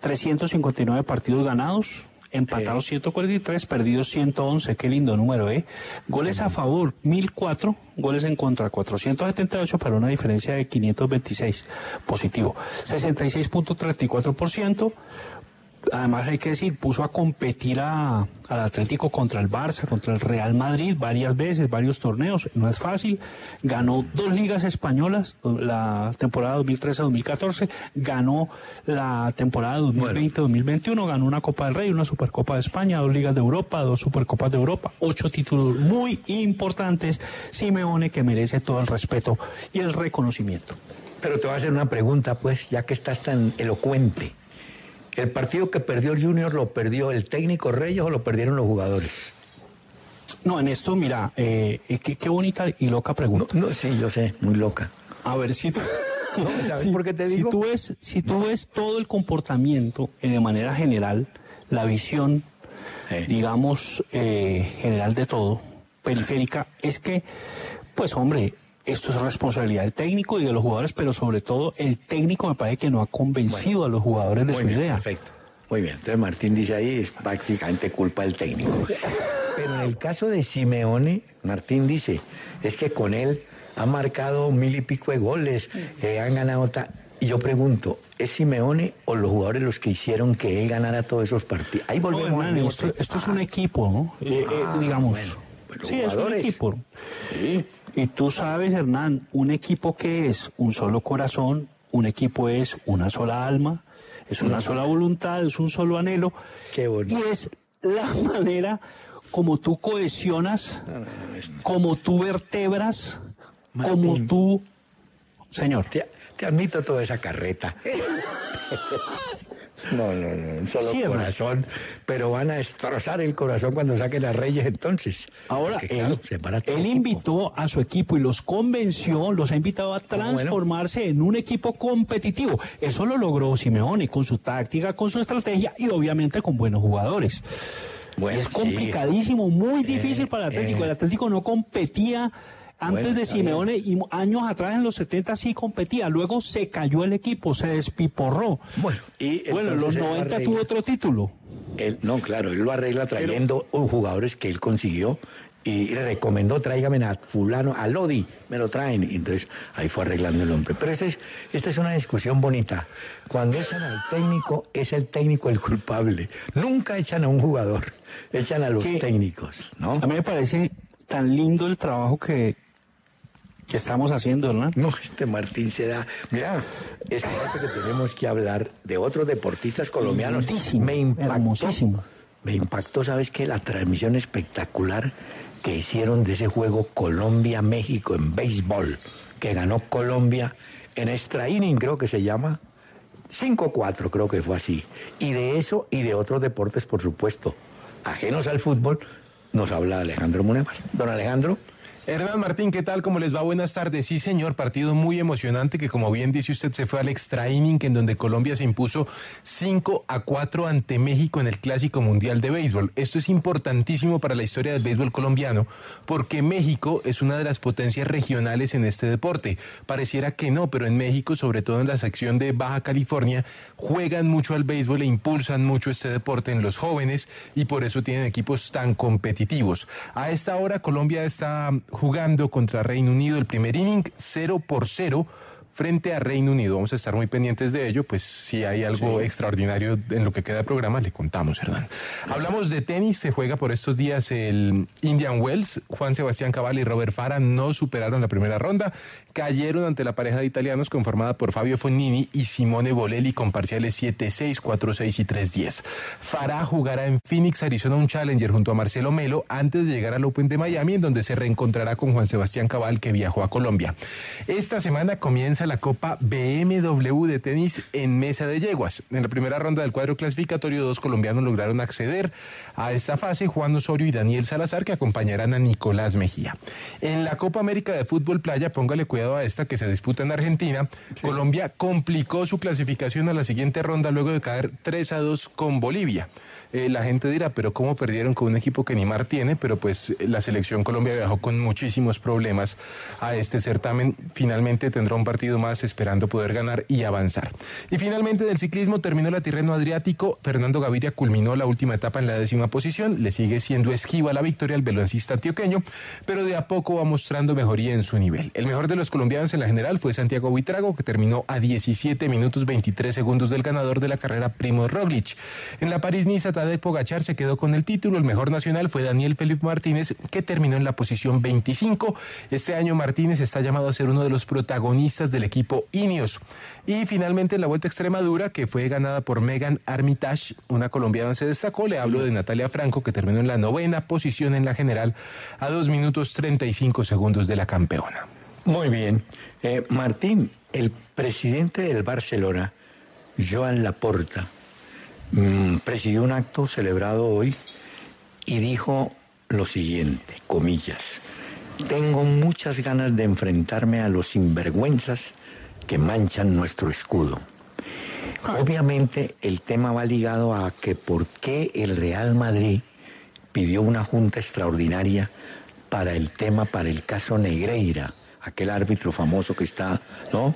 359 partidos ganados, empatados 143, perdidos 111. Qué lindo número, ¿eh? Goles a favor, 1004, goles en contra, 478, para una diferencia de 526. Positivo. 66.34%. Además hay que decir, puso a competir a- al Atlético contra el Barça, contra el Real Madrid varias veces, varios torneos. No es fácil. Ganó dos ligas españolas, la temporada 2013-2014, ganó la temporada 2020-2021, ganó una Copa del Rey, una Supercopa de España, dos ligas de Europa, dos Supercopas de Europa, ocho títulos muy importantes. Simeone que merece todo el respeto y el reconocimiento.
Pero te voy a hacer una pregunta, pues, ya que estás tan elocuente. ¿El partido que perdió el Junior lo perdió el técnico Reyes o lo perdieron los jugadores?
No, en esto, mira, eh, qué, qué bonita y loca pregunta.
No, sí, yo sé, muy loca.
A ver, si tú,
¿sabes
si-
por qué te
si
digo?
tú ves, si tú ves todo el comportamiento eh, de manera general, la visión, digamos, eh, general de todo, periférica, es que, pues hombre, esto es responsabilidad del técnico y de los jugadores, pero sobre todo el técnico me parece que no ha convencido a los jugadores de su
bien,
idea.
Perfecto. Muy bien. Entonces Martín dice ahí es prácticamente culpa del técnico. Pero en el caso de Simeone, Martín dice, es que con él ha marcado mil y pico de goles, eh, han ganado ta- Y yo pregunto, ¿es Simeone o los jugadores los que hicieron que él ganara todos esos partidos? Ahí
No,
volvemos al
esto, esto es un equipo, ¿no? Eh, eh,
Ah,
digamos.
bueno, bueno,
sí, es un
jugadores.
equipo.
Sí.
Y tú sabes, Hernán, un equipo que es un solo corazón, un equipo es una sola alma, es una sola voluntad, es un solo anhelo.
Qué bonito.
Y es la manera como tú cohesionas, como tú vertebras, como tú... Señor.
Te, te admito toda esa carreta. No, no, no, solo
Sí,
corazón. Pero van a destrozar el corazón cuando saquen a Reyes entonces.
Ahora,
Porque, claro,
él, él invitó a su equipo y los convenció, los ha invitado a
bueno.
transformarse en un equipo competitivo. Eso lo logró Simeone con su táctica, con su estrategia y obviamente con buenos jugadores.
Bueno,
es
sí.
complicadísimo, muy difícil para el Atlético.
eh.
El Atlético no competía antes
Bueno,
de Simeone y años atrás en los 70 sí competía. Luego se cayó el equipo, se despiporró.
Bueno, y
bueno, en los
entonces él lo
90
arregla.
tuvo otro título.
Él- no, claro, él lo arregla trayendo jugadores que él consiguió y recomendó, tráigame a fulano, a Lodi, me lo traen. Y entonces ahí fue arreglando el hombre. Pero esta es, esta es una discusión bonita. Cuando echan al técnico, es el técnico el culpable. Nunca echan a un jugador, echan a los
Que-
técnicos, ¿no?
A mí me parece tan lindo el trabajo que, que estamos haciendo, ¿verdad?
No, este Martín se da. Mira, espérate que tenemos que hablar de otros deportistas colombianos. Me impactó. Me impactó, ¿sabes qué? La transmisión espectacular que hicieron de ese juego Colombia-México en béisbol, que ganó Colombia en extra inning, creo que se llama. 5-4, creo que fue así. Y de eso y de otros deportes, por supuesto, ajenos al fútbol, nos habla Alejandro Munemar. Don Alejandro.
Hernán Martín, ¿qué tal? Como les va? Buenas tardes. Sí, señor, partido muy emocionante que como bien dice usted se fue al extra inning en donde Colombia se impuso 5 a 4 ante México en el Clásico Mundial de Béisbol. Esto es importantísimo para la historia del béisbol colombiano porque México es una de las potencias regionales en este deporte. Pareciera que no, pero en México, sobre todo en la sección de Baja California, juegan mucho al béisbol e impulsan mucho este deporte en los jóvenes y por eso tienen equipos tan competitivos. A esta hora Colombia está jugando contra Reino Unido el primer inning 0 por 0 frente a Reino Unido. Vamos a estar muy pendientes de ello, pues si hay algo extraordinario en lo que queda de programa, le contamos, Hernán. Hablamos de tenis, se juega por estos días el Indian Wells. Juan Sebastián Cabal y Robert Fara no superaron la primera ronda, cayeron ante la pareja de italianos conformada por Fabio Fognini y Simone Bolelli con parciales 7-6, 4-6 y 3-10. Farah jugará en Phoenix, Arizona, un Challenger junto a Marcelo Melo antes de llegar al Open de Miami, en donde se reencontrará con Juan Sebastián Cabal, que viajó a Colombia. Esta semana comienza la Copa BMW de tenis en Mesa de Yeguas. En la primera ronda del cuadro clasificatorio, dos colombianos lograron acceder a esta fase, Juan Osorio y Daniel Salazar, que acompañarán a Nicolás Mejía. En la Copa América de Fútbol Playa, póngale cuidado a esta que se disputa en Argentina, Colombia complicó su clasificación a la siguiente ronda luego de caer 3 a 2 con Bolivia. Eh, la gente dirá, pero ¿cómo perdieron con un equipo que Neymar tiene? Pero pues la selección Colombia viajó con muchísimos problemas a este certamen. Finalmente tendrá un partido más esperando poder ganar y avanzar. Y finalmente del ciclismo terminó la Tirreno Adriático. Fernando Gaviria culminó la última etapa en la décima posición. Le sigue siendo esquiva la victoria al veloncista antioqueño, pero de a poco va mostrando mejoría en su nivel. El mejor de los colombianos en la general fue Santiago Buitrago, que terminó a 17 minutos 23 segundos del ganador de la carrera Primo Roglic. En la París-Niza, Tadej Pogachar se quedó con el título. El mejor nacional fue Daniel Felipe Martínez, que terminó en la posición 25. Este año Martínez está llamado a ser uno de los protagonistas del equipo Ineos. Y finalmente en la Vuelta a Extremadura, que fue ganada por Megan Armitage, una colombiana se destacó. Le hablo de Natalia Franco, que terminó en la novena posición en la general a 2 minutos 35 segundos de la campeona.
Muy bien. Eh, Martín, el presidente del Barcelona, Joan Laporta, mm, presidió un acto celebrado hoy y dijo lo siguiente, comillas, tengo muchas ganas de enfrentarme a los sinvergüenzas que manchan nuestro escudo. Obviamente el tema va ligado a que por qué el Real Madrid pidió una junta extraordinaria para el tema, para el caso Negreira. aquel árbitro famoso que está, ¿no?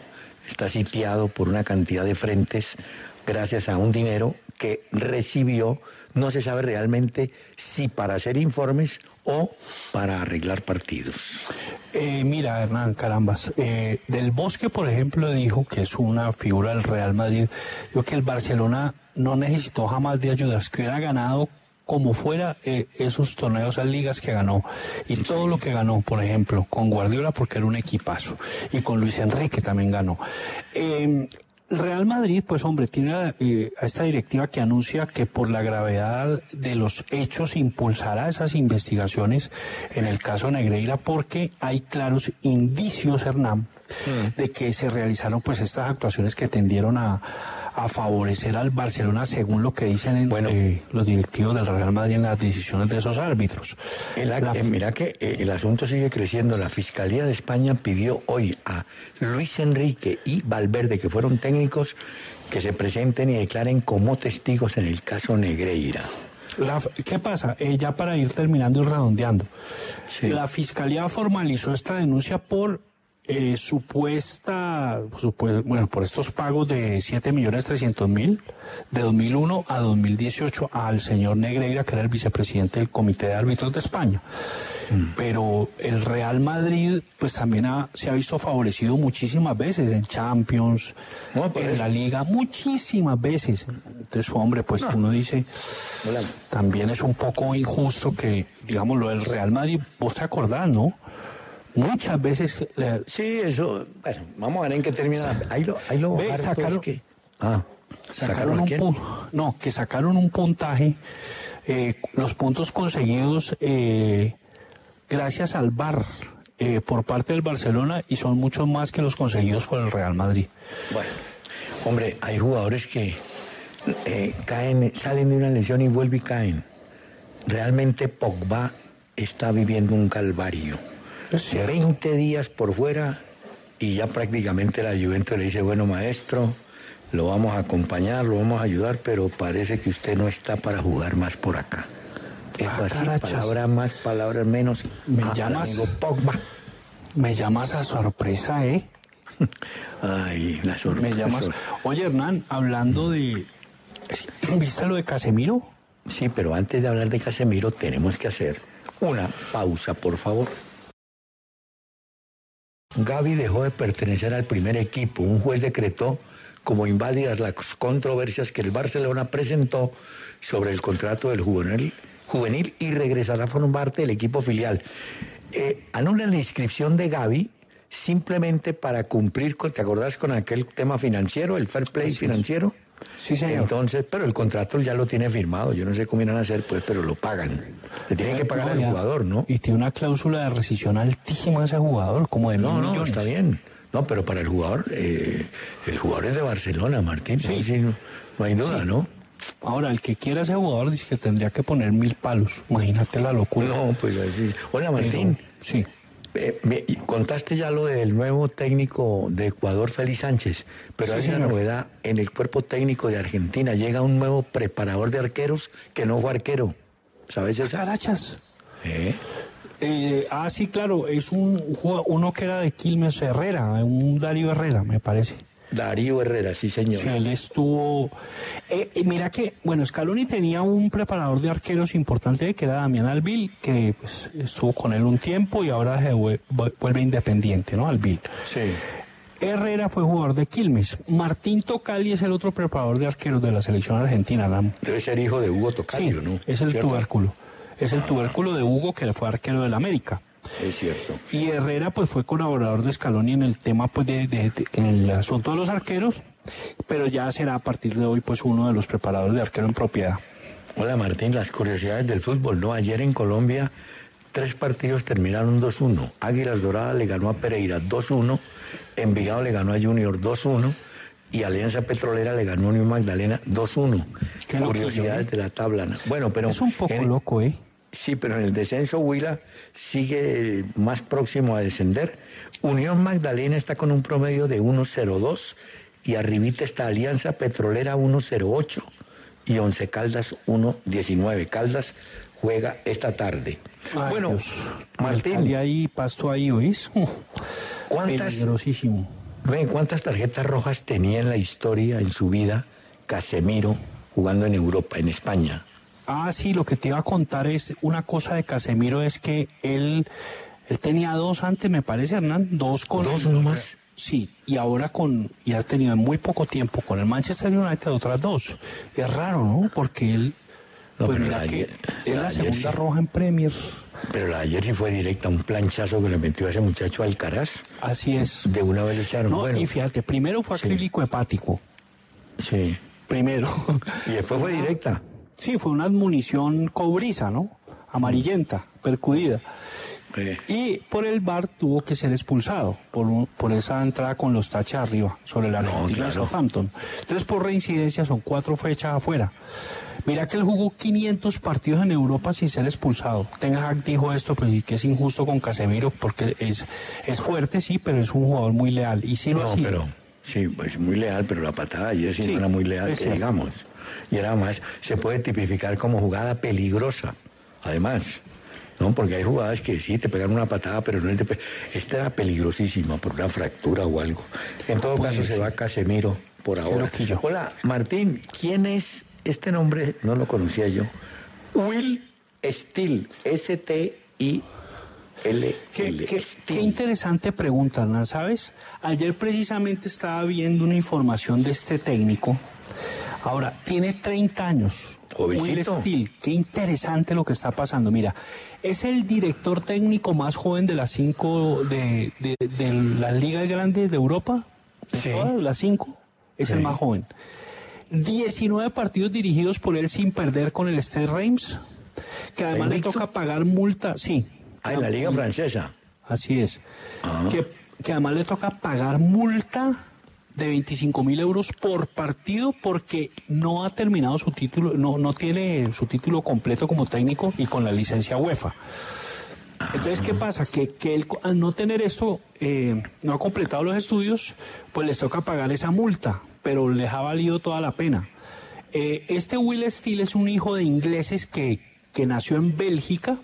Está sitiado por una cantidad de frentes gracias a un dinero que recibió, no se sabe realmente si para hacer informes o para arreglar partidos.
Eh, mira, Hernán, carambas. Eh, del Bosque, por ejemplo, dijo que es una figura del Real Madrid. Dijo que el Barcelona no necesitó jamás de ayudas, que hubiera ganado como fuera eh, esos torneos a ligas que ganó y todo lo que ganó, por ejemplo, con Guardiola porque era un equipazo y con Luis Enrique también ganó. Eh, Real Madrid, pues hombre, tiene eh, a esta directiva que anuncia que por la gravedad de los hechos impulsará esas investigaciones en el caso Negreira porque hay claros indicios, Hernán, de que se realizaron pues estas actuaciones que tendieron a, a favorecer al Barcelona según lo que dicen en, eh, los directivos del Real Madrid en las decisiones de esos árbitros.
El, eh, mira que eh, el asunto sigue creciendo. La Fiscalía de España pidió hoy a Luis Enrique y Valverde, que fueron técnicos, que se presenten y declaren como testigos en el caso Negreira.
La- ¿Qué pasa? Eh, ya para ir terminando y redondeando. La Fiscalía formalizó esta denuncia por eh, supuesta, supue- bueno, por estos pagos de 7 millones 300 mil de 2001 a 2018 al señor Negreira, que era el vicepresidente del Comité de Árbitros de España. Pero el Real Madrid, pues también ha- se ha visto favorecido muchísimas veces en Champions, en la Liga, muchísimas veces. Entonces, hombre, pues uno dice, también es un poco injusto que, digamos, lo del Real Madrid, vos te acordás, ¿no? Muchas veces... eh,
Sí, eso, bueno, vamos a ver en qué termina. Ahí lo, ahí lo
Ve, sacaron-
que- Ah,
sacaron un pu- no que sacaron un puntaje eh, los puntos conseguidos eh, gracias al VAR eh, por parte del Barcelona y son muchos más que los conseguidos por el Real Madrid
Bueno, hombre, hay jugadores que caen, salen de una lesión y vuelven y caen. Realmente Pogba está viviendo un calvario. 20 días por fuera y ya prácticamente la Juventus le dice, bueno maestro, lo vamos a acompañar, lo vamos a ayudar, pero parece que usted no está para jugar más por acá.
Ah,
así, palabras más, palabras menos.
¿Me
Ah,
llamas?
Pogba.
me llamas a sorpresa eh
Ay, la sorpresa.
me llamas oye Hernán hablando de viste lo de Casemiro
Sí, pero antes de hablar de Casemiro tenemos que hacer una pausa, por favor. Gaby dejó de pertenecer al primer equipo. Un juez decretó como inválidas las controversias que el Barcelona presentó sobre el contrato del juvenil, juvenil y regresará a formar parte del equipo filial. Eh, anulan la inscripción de Gaby simplemente para cumplir con, ¿te acordás con aquel tema financiero, el fair play financiero?
Sí, señor.
Entonces, pero el contrato ya lo tiene firmado. Yo no sé cómo irán a hacer, pues, pero lo pagan. Le tienen que pagar
No,
al jugador, ¿no?
y tiene una cláusula de rescisión altísima ese jugador como de
No,
mil
no,
millones.
está bien. No, pero para el jugador, eh, el jugador es de Barcelona, Martín.
Sí.
Sí, sí, no, no hay duda,
Sí.
¿no?
Ahora, el que quiera ese jugador dice que tendría que poner mil palos. Imagínate la locura.
No, pues así. Hola, Martín.
Pero, sí.
Eh, me- contaste ya lo del nuevo técnico de Ecuador, Félix Sánchez, pero
Sí,
hay una novedad en el cuerpo técnico de Argentina. Llega un nuevo preparador de arqueros que no fue arquero. ¿Sabes esa?
Carachas.
¿Eh?
Eh, ah, sí, claro, es un uno que era de Quilmes Herrera, un Darío Herrera, me parece.
Darío Herrera, sí, señor.
Sí, él estuvo. Eh, mira que, bueno, Scaloni tenía un preparador de arqueros importante que era Damián Albil, que pues, estuvo con él un tiempo y ahora se vue- vu- vuelve independiente, ¿no? Albil.
Sí.
Herrera fue jugador de Quilmes. Martín Tocali es el otro preparador de arqueros de la selección argentina, ¿no?
Debe ser hijo de Hugo
Sí,
Tocayo, ¿no?
es el
¿Cierto?
tubérculo. Es el tubérculo de Hugo, que fue arquero del América.
Es cierto.
Y Herrera pues fue colaborador de Scaloni en el tema pues de, de- de- en el asunto de los arqueros, pero ya será a partir de hoy pues uno de los preparadores de arquero en propiedad.
Hola Martín, las curiosidades del fútbol, ¿no? Ayer en Colombia tres partidos terminaron 2-1. Águilas Doradas le ganó a Pereira 2-1, Envigado le ganó a Junior 2-1 y Alianza Petrolera le ganó a Unión Magdalena 2-1.
Qué loquillo,
Curiosidades
¿eh?
de la tabla. ¿no? Bueno, pero...
es un poco
en-
loco, ¿eh?
Sí, pero en el descenso Huila sigue más próximo a descender. Unión Magdalena está con un promedio de 1.02 y arribita está Alianza Petrolera 1.08 y Once Caldas 1.19. Caldas juega esta tarde.
Ay,
bueno,
Dios.
Martín,
Y ahí pasto ahí, ¿oís?
¿Cuántas,
Peligrosísimo.
ven, ¿Cuántas tarjetas rojas tenía en la historia, en su vida, Casemiro jugando en Europa, en España?
Ah, sí, lo que te iba a contar es una cosa de Casemiro es que él, él tenía dos antes, me parece, Hernán, dos con...
¿Dos nomás?
Sí, y ahora con, y ha tenido en muy poco tiempo con el Manchester United otras dos. Es raro, ¿no? Porque él,
No,
pues mira
la
que
ayer-
es
la
segunda
sí.
roja en Premier.
Pero la de ayer sí fue directa, un planchazo que le metió a ese muchacho Alcaraz.
Así es.
De una vez le echaron.
No,
bueno,
y fíjate, primero fue
Sí.
acrílico hepático.
sí.
Primero.
Y después fue directa.
Sí, fue una admunición cobriza, ¿no? Amarillenta, percudida.
Eh,
Y por el VAR tuvo que ser expulsado por, un- por esa entrada con los taches arriba sobre la
No,
Argentina de
claro.
Southampton. Entonces, por reincidencia, son cuatro fechas afuera. Mira que él jugó 500 partidos en Europa sin ser expulsado. Ten Hag dijo esto, pues y que es injusto con Casemiro porque es, es fuerte, sí, pero es un jugador muy leal. Y sí lo
no,
ha sido.
pero sí, pues muy leal, pero la patada ayer sí,
Sí,
no era muy leal,
es
que digamos. Y era más, se puede tipificar como jugada peligrosa, además. ¿no? Porque hay jugadas que sí te pegan una patada, pero no es de Esta era peligrosísima por una fractura o algo. En todo caso, se va Casemiro por ahora. Hola, Martín, ¿quién es este nombre? No lo conocía yo. Will Steele, S-T-I-L.
Qué, qué- qué interesante pregunta, Hernán, ¿sabes? Ayer precisamente estaba viendo una información de este técnico. Ahora, tiene 30 años. Will. Steele. Qué interesante lo que está pasando. Mira, es el director técnico más joven de las cinco de, de, de las ligas grandes de Europa. De
Sí.
todas las cinco. Es el más joven. 19 partidos dirigidos por él sin perder con el Stade Reims. Que además le toca pagar multa. Sí.
Ah, en la Liga Francesa.
Así es.
Ah.
Que, que además le toca pagar multa de 25 mil euros por partido porque no ha terminado su título, no, no tiene su título completo como técnico y con la licencia UEFA. Entonces, ¿qué pasa? Que, que él, al no tener eso, eh, no ha completado los estudios, pues les toca pagar esa multa, pero les ha valido toda la pena. Eh, este Will Steele es un hijo de ingleses que, que nació en Bélgica,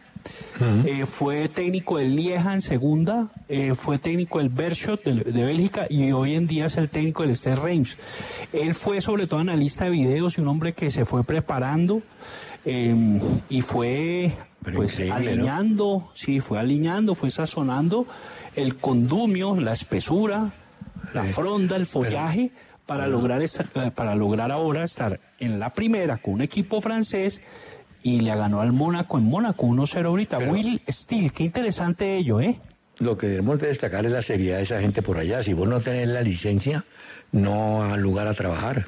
eh, fue técnico del Lieja en segunda, eh, fue técnico del Bershot de, de Bélgica y hoy en día es el técnico del Stade Reims. Él fue sobre todo analista de videos y un hombre que se fue preparando eh, y fue
Pero
pues alineando, sí, fue alineando, fue sazonando el condumio, la espesura, la fronda, el follaje para lograr esta- eh, para lograr ahora estar en la primera con un equipo francés y le ganó al Mónaco en Mónaco 1-0 ahorita.
Pero-
Will Steele, qué interesante ello, ¿eh?
Lo que debemos de destacar es la seriedad de esa gente por allá. Si vos no tenés la licencia, no hay lugar a trabajar.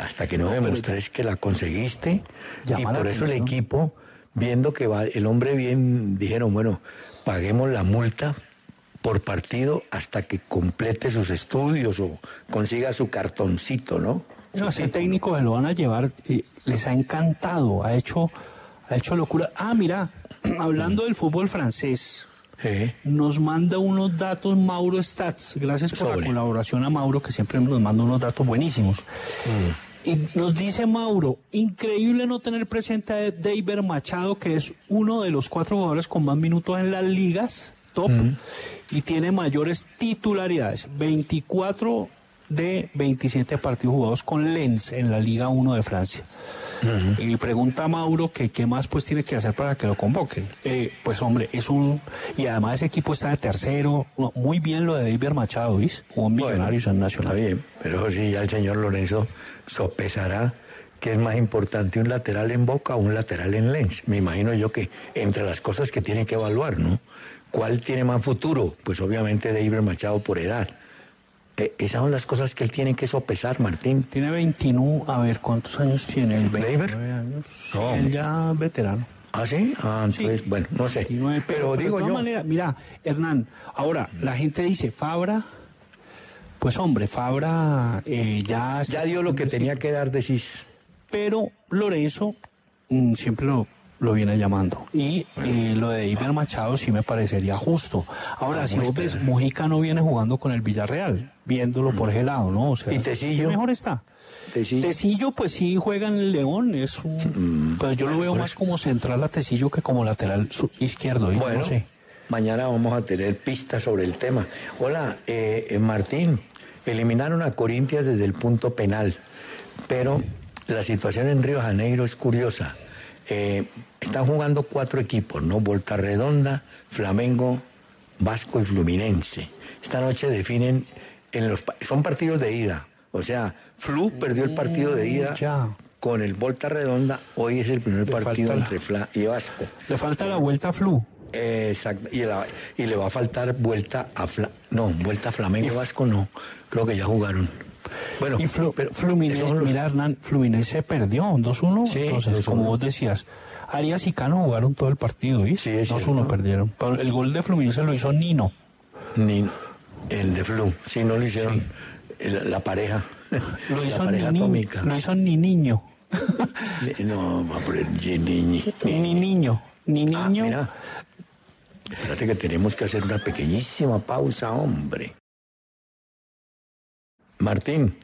Hasta que no, demostres que la conseguiste. Y por eso el equipo, viendo que va, el hombre bien, dijeron, bueno, paguemos la multa por partido hasta que complete sus estudios o consiga su cartoncito, ¿no?
No, ese técnico se lo van a llevar, eh, les ha encantado, ha hecho, ha hecho locura. Ah, mira, hablando del fútbol francés, nos manda unos datos Mauro Stats. Gracias por la colaboración a Mauro, que siempre nos manda unos datos buenísimos.
Mm.
Y nos dice Mauro, increíble no tener presente a David Machado, que es uno de los cuatro jugadores con más minutos en las ligas, top,
Mm.
y tiene mayores titularidades. 24 de 27 partidos jugados con Lens en la Liga 1 de Francia. Y pregunta a Mauro que qué más pues tiene que hacer para que lo convoquen. Eh, pues hombre, es un... Y además ese equipo está de tercero. No, muy bien lo de David Machado, ¿viste? Jugó en Millonarios en
Está
Nacional.
bien, pero eso sí, ya el señor Lorenzo sopesará que es más importante un lateral en Boca o un lateral en Lens. Me imagino yo que entre las cosas que tiene que evaluar, ¿no? ¿Cuál tiene más futuro? Pues obviamente David Machado por edad. Eh, esas son las cosas que él tiene que sopesar, Martín.
Tiene 21, a ver, ¿cuántos años tiene? El 29 años.
No.
Él ya veterano.
¿Ah, sí? Ah, entonces, bueno, no sé.
29, pero,
pero digo
de todas
yo,
maneras, mira, Hernán, ahora la gente dice, Fabra, pues hombre, Fabra eh, ya...
ya dio lo que tenía que dar, decís.
Pero Lorenzo mm, siempre lo, lo viene llamando. Y eh, lo de Iber Machado sí me parecería justo. Ahora, si vos ves, Mojica no viene jugando con el Villarreal, viéndolo por ese lado, ¿no? O sea,
¿Y Tecillo?
¿qué mejor está?
Tecillo.
Tecillo, pues sí juega en el León, es un, pues yo lo veo más como central a Tecillo que como lateral izquierdo, y
Bueno,
no sé.
mañana vamos a tener pistas sobre el tema. Hola, eh, eh, Martín, eliminaron a Corintias desde el punto penal, pero la situación en Río Janeiro es curiosa. Eh, están jugando cuatro equipos, ¿no? Volta Redonda, Flamengo, Vasco y Fluminense. Esta noche definen en los son partidos de ida. O sea, Flu perdió el partido de ida
Ya.
con el Volta Redonda. Hoy es el primer
Le
partido entre Fla y Vasco.
Le falta la vuelta a Flu.
Eh, exacto. Y, la- y le va a faltar vuelta a Fla no, vuelta a Flamengo y Vasco no. Creo que ya jugaron. Bueno,
Y Flu-
pero
Fluminense,
los-
mira Hernán, Fluminense perdió 2-1.
Sí,
entonces,
2-1.
como vos decías, Arias y Cano jugaron todo el partido, ¿viste?
Sí, es
2-1
cierto.
perdieron. Pero el gol de Fluminense lo hizo Nino.
Ni el de Flu, sí, no lo hicieron la pareja.
Lo
la
hizo,
pareja
ni,
atómica.
lo hizo ni niño.
No, va a poner ni, ni, ni-
Ni, ni niño. Ni
Ah,
niño.
mira. Espérate que tenemos que hacer una pequeñísima pausa, hombre. Martín,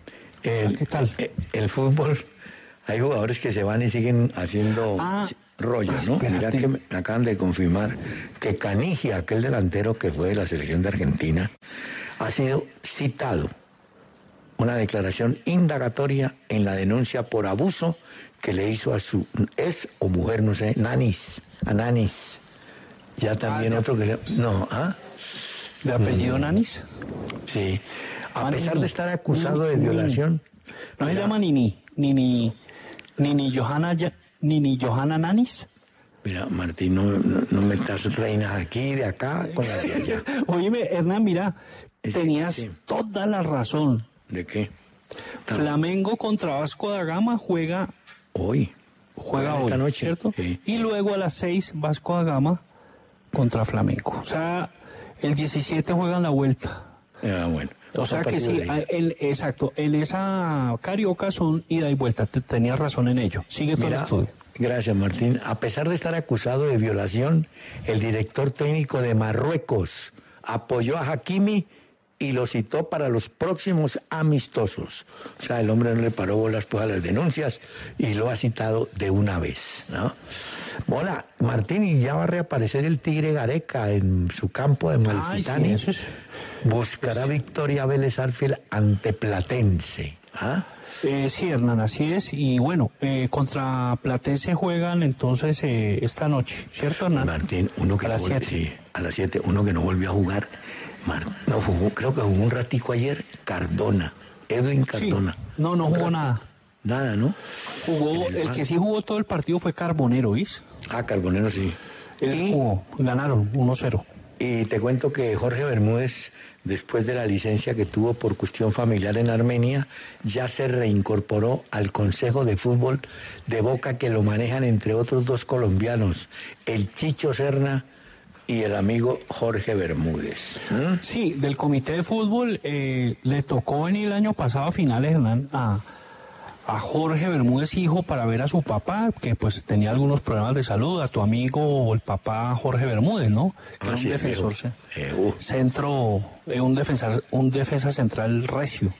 el,
Ah, ¿Qué tal?
eh, el fútbol, hay jugadores que se van y siguen haciendo
Ah,
rollo, ¿no? Mira
espérate.
que me acaban de confirmar que Canigia, aquel delantero que fue de la selección de Argentina, ha sido citado una declaración indagatoria en la denuncia por abuso que le hizo a su ex o mujer, no sé, Nanis, a Nanis. Ya también
Ah, ya.
otro que le... No, ¿ah?
¿De apellido Nanis?
Sí. A pesar de estar acusado de violación,
No se llama Nini. Nini. Nini Johanna, Nini Johanna Nanis.
mira, Martín, no, no, no metas reinas aquí, de acá, con las de allá.
Oíme, Hernán, mira,
Es-
tenías
sí.
toda la razón.
¿De qué?
Flamengo contra Vasco da Gama juega,
Hoy.
juega
Juegan
hoy,
esta noche.
¿cierto?
Sí.
Y luego a las 6 Vasco da Gama contra Flamengo. O sea, el 17 juegan la vuelta.
Ah, bueno.
O sea que sí, en- exacto, en esa carioca son ida y vuelta, te, tenías razón en ello. Sigue todo el estudio.
gracias Martín. A pesar de estar acusado de violación, el director técnico de Marruecos apoyó a Hakimi y lo citó para los próximos amistosos. O sea, el hombre no le paró bolas pues, a las denuncias y lo ha citado de una vez. ¿no? Hola, Martín, y ya va a reaparecer el Tigre Gareca en su campo de Malfitani.
sí, es-
Buscará victoria Vélez Arfield ante Platense. ¿ah?
Eh, sí, Hernán, así es. Y bueno, eh, contra Platense juegan entonces eh, esta noche, ¿cierto, Hernán?
Martín, uno que
A
no
las
volvió,
siete.
sí, a las 7, uno que no volvió a jugar. Mar- no jugó, creo que jugó un ratico ayer, Cardona, Edwin
Sí.
Cardona.
No, no jugó nada.
Nada, ¿no?
Jugó,
el
el que sí jugó todo el partido fue Carbonero, ¿viste?
Ah, Carbonero sí.
Él jugó, ganaron 1-0.
Y te cuento que Jorge Bermúdez, después de la licencia que tuvo por cuestión familiar en Armenia, ya se reincorporó al Consejo de Fútbol de Boca que lo manejan entre otros dos colombianos, el Chicho Serna y el amigo Jorge Bermúdez.
Sí, del comité de fútbol eh, le tocó venir el año pasado a finales, Hernán, a, a Jorge Bermúdez hijo para ver a su papá, que pues tenía algunos problemas de salud, a tu amigo el papá Jorge Bermúdez, ¿no? Que
Ah,
era un
sí,
defensor,
Eh, uh.
centro, eh, un defensor, un defensa central recio.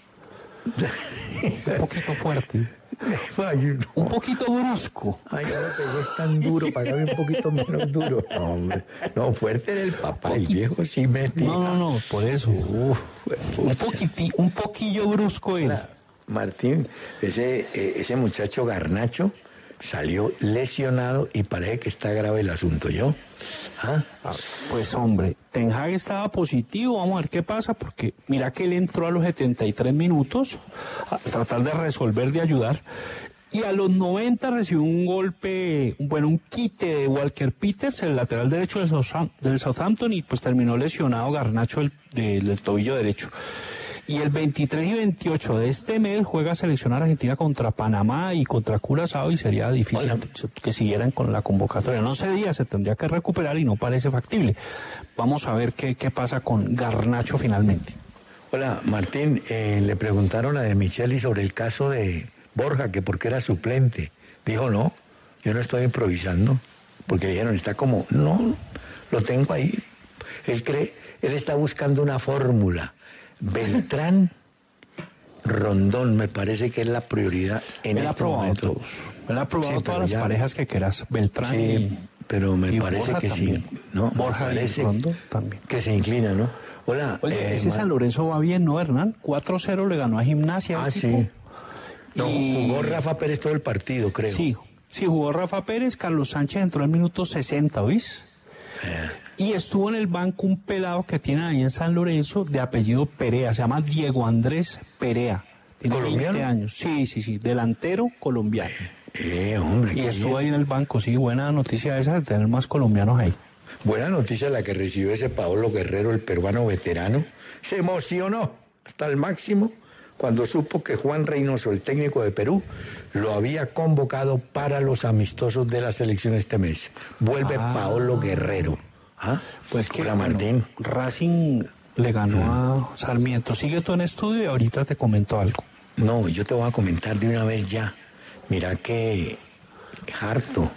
un poquito fuerte,
Ay, no.
un poquito brusco.
Ay, no me pegues tan duro, pagame un poquito menos duro. No, hombre. No, fuerte era el papá, el viejo sí metía.
No, no, no, por eso.
Uf,
Un, poquiti, un poquillo brusco él.
Martín, ese, eh, ese muchacho Garnacho salió lesionado y parece que está grave el asunto, ¿yo? ¿Ah?
Ah, Pues hombre, Ten Hag estaba positivo, vamos a ver qué pasa, porque mira que él entró a los 73 minutos a tratar de resolver, de ayudar, y a los 90 recibió un golpe, bueno, un quite de Walker Peters, el lateral derecho del, Southam- del Southampton, y pues terminó lesionado Garnacho del- del tobillo derecho. Y el 23 y 28 de este mes juega selección argentina contra Panamá y contra Curazao y sería difícil que siguieran con la convocatoria. No sé día, se tendría que recuperar y no parece factible. Vamos a ver qué, qué pasa con Garnacho finalmente.
Hola, Martín, eh, le preguntaron a De Micheli sobre el caso de Borja, que porque era suplente. Dijo, no, yo no estoy improvisando, porque dijeron, está como, no, lo tengo ahí. Él cree, él está buscando una fórmula. Beltrán, Rondón, me parece que es la prioridad en este momento.
todos. Él ha probado
Sí,
todas las
ya-
parejas que quieras. Beltrán
Sí,
y...
pero me
Y
parece
Borja
que
también.
sí. No, me
Borja
parece
Elizondo también.
que se inclina, ¿no? Hola.
Oye,
eh,
ese San Lorenzo va bien, ¿no, Hernán? 4-0 le ganó a Gimnasia.
Ah, sí. No,
Y-
jugó Rafa Pérez todo el partido, creo.
Sí, sí, jugó Rafa Pérez, Carlos Sánchez entró al minuto 60, ¿oís?
Eh.
Y estuvo en el banco un pelado que tiene ahí en San Lorenzo de apellido Perea, se llama Diego Andrés Perea. Tiene
¿Colombiano?
20 años. Sí, sí, sí, delantero colombiano.
Eh, hombre.
Y estuvo ahí en el banco, sí, buena noticia esa de tener más colombianos ahí.
Buena noticia la que recibió ese Paolo Guerrero, el peruano veterano. Se emocionó hasta el máximo cuando supo que Juan Reynoso, el técnico de Perú, lo había convocado para los amistosos de la selección este mes. Vuelve
Ah.
Paolo Guerrero. ¿Ah?
Pues que
Hola,
bueno,
Martín.
Racing le ganó a Sarmiento. Sigue tú en estudio y ahorita te comento algo.
No, yo te voy a comentar de una vez ya. Mira que harto.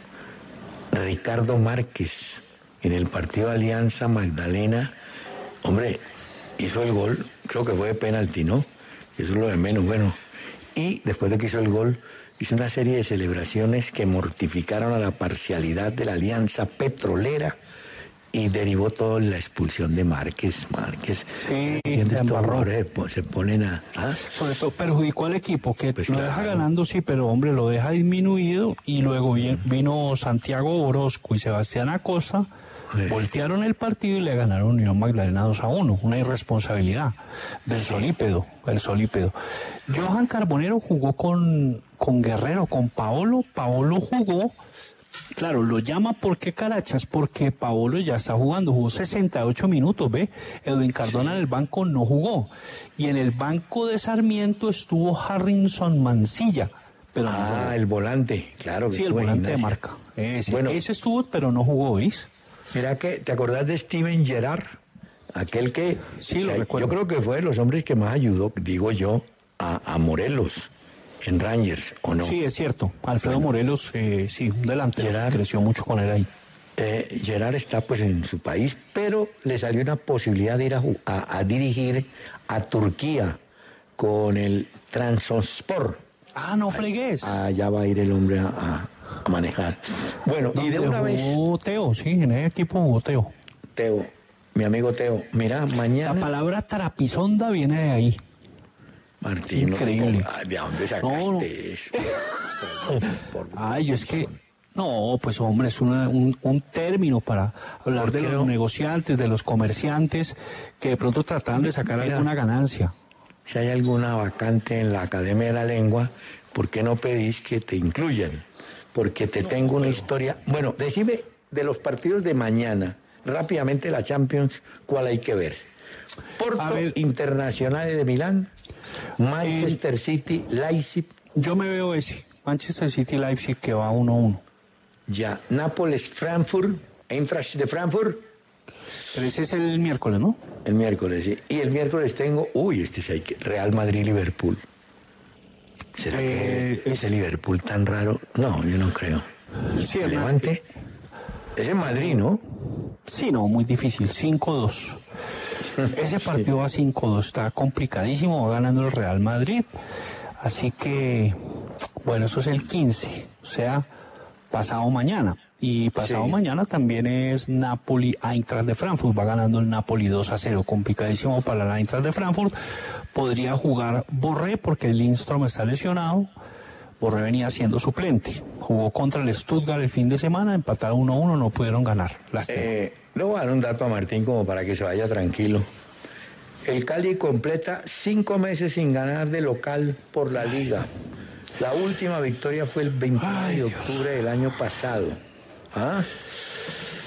Ricardo Márquez en el partido de Alianza Magdalena, hombre, hizo el gol, creo que fue de penalti, ¿no? Eso es lo de menos, bueno. Y después de que hizo el gol, hizo una serie de celebraciones que mortificaron a la parcialidad de la Alianza Petrolera y derivó todo en la expulsión de Márquez. Márquez.
Sí, se
Estos jugadores po- se ponen a... ¿ah?
Sobre todo perjudicó al equipo, que
Pues
lo deja ganando, sí, pero hombre, lo deja disminuido. Y luego vi- vino Santiago Orozco y Sebastián Acosta,
Sí.
voltearon el partido y le ganaron Unión Magdalena 2 a 1. Una irresponsabilidad del solípedo, el solípedo. Johan Carbonero jugó con, con Guerrero, con Paolo. Paolo jugó. Claro, lo llama ¿por qué Carachas? Porque Paolo ya está jugando, jugó 68 minutos, ¿ve? Edwin Cardona en el banco no jugó. Y en el banco de Sarmiento estuvo Harrison Mancilla, pero no.
Ah, el volante, claro. que
Sí, el volante de marca. Ese,
Bueno.
ese estuvo, pero no jugó, ¿veis?
Mira que, ¿te acordás de Steven Gerrard? Aquel que,
Sí, lo
que
recuerdo.
yo creo que fue de los hombres que más ayudó, digo yo, a, a Morelos en Rangers, ¿o no?
Sí, es cierto. Alfredo Morelos, eh, sí, un delantero,
Gerard.
creció mucho con él ahí.
Eh, Gerard está pues en su país, pero le salió una posibilidad de ir a, a- a dirigir a Turquía con el Transport.
Ah, no fregues.
Allá va a ir el hombre a, manejar. Bueno, y de
¿Dónde
una vez,
Teo, sí, en ese equipo jugó Teo.
Teo, mi amigo Teo, mira,
La
mañana...
palabra trapizonda viene de ahí.
Martín,
Increíble.
¿de dónde sacaste
No, no.
eso? Por-
Ay, yo es que. No, pues hombre, es una- un, un término para hablar
¿Por
de los
no?
negociantes, de los comerciantes que de pronto tratan de sacar
Mira.
alguna ganancia.
Si hay alguna vacante en la Academia de la Lengua, ¿por qué no pedís que te incluyan? Porque te tengo una historia. Bueno, decime de los partidos de mañana, rápidamente la Champions, ¿cuál hay que ver? Porto
ver.
Internacional de Milán, Manchester City, Leipzig,
Yo me veo ese, Manchester City Leipzig que va 1-1.
ya Nápoles, Frankfurt, Eintracht de Frankfurt,
Pero ese es el miércoles, ¿no?
el miércoles, sí. Y el miércoles tengo, uy, este es ahí Real Madrid-Liverpool. ¿Será
Eh,
que ese Liverpool tan raro? No, yo no creo.
Sí, Hernán.
Levante. Es en Madrid, ¿no?
Sí, no, muy difícil, 5-2. Ese partido va 5-2, está complicadísimo, va ganando el Real Madrid. Así que, bueno, eso es el 15, o sea, pasado mañana. Y pasado
Sí.
mañana también es Napoli Eintracht de Frankfurt, va ganando el Napoli 2 a 0, complicadísimo para la Eintracht de Frankfurt. Podría jugar Borré porque el Lindstrom está lesionado. Borré venía siendo suplente. Jugó contra el Stuttgart el fin de semana, empataron 1-1, no pudieron ganar. Lástima.
Eh, le voy a dar un dato a Martín como para que se vaya tranquilo. El Cali completa cinco meses sin ganar de local por la liga. La última victoria fue el 29 de octubre del año pasado. ¿Ah?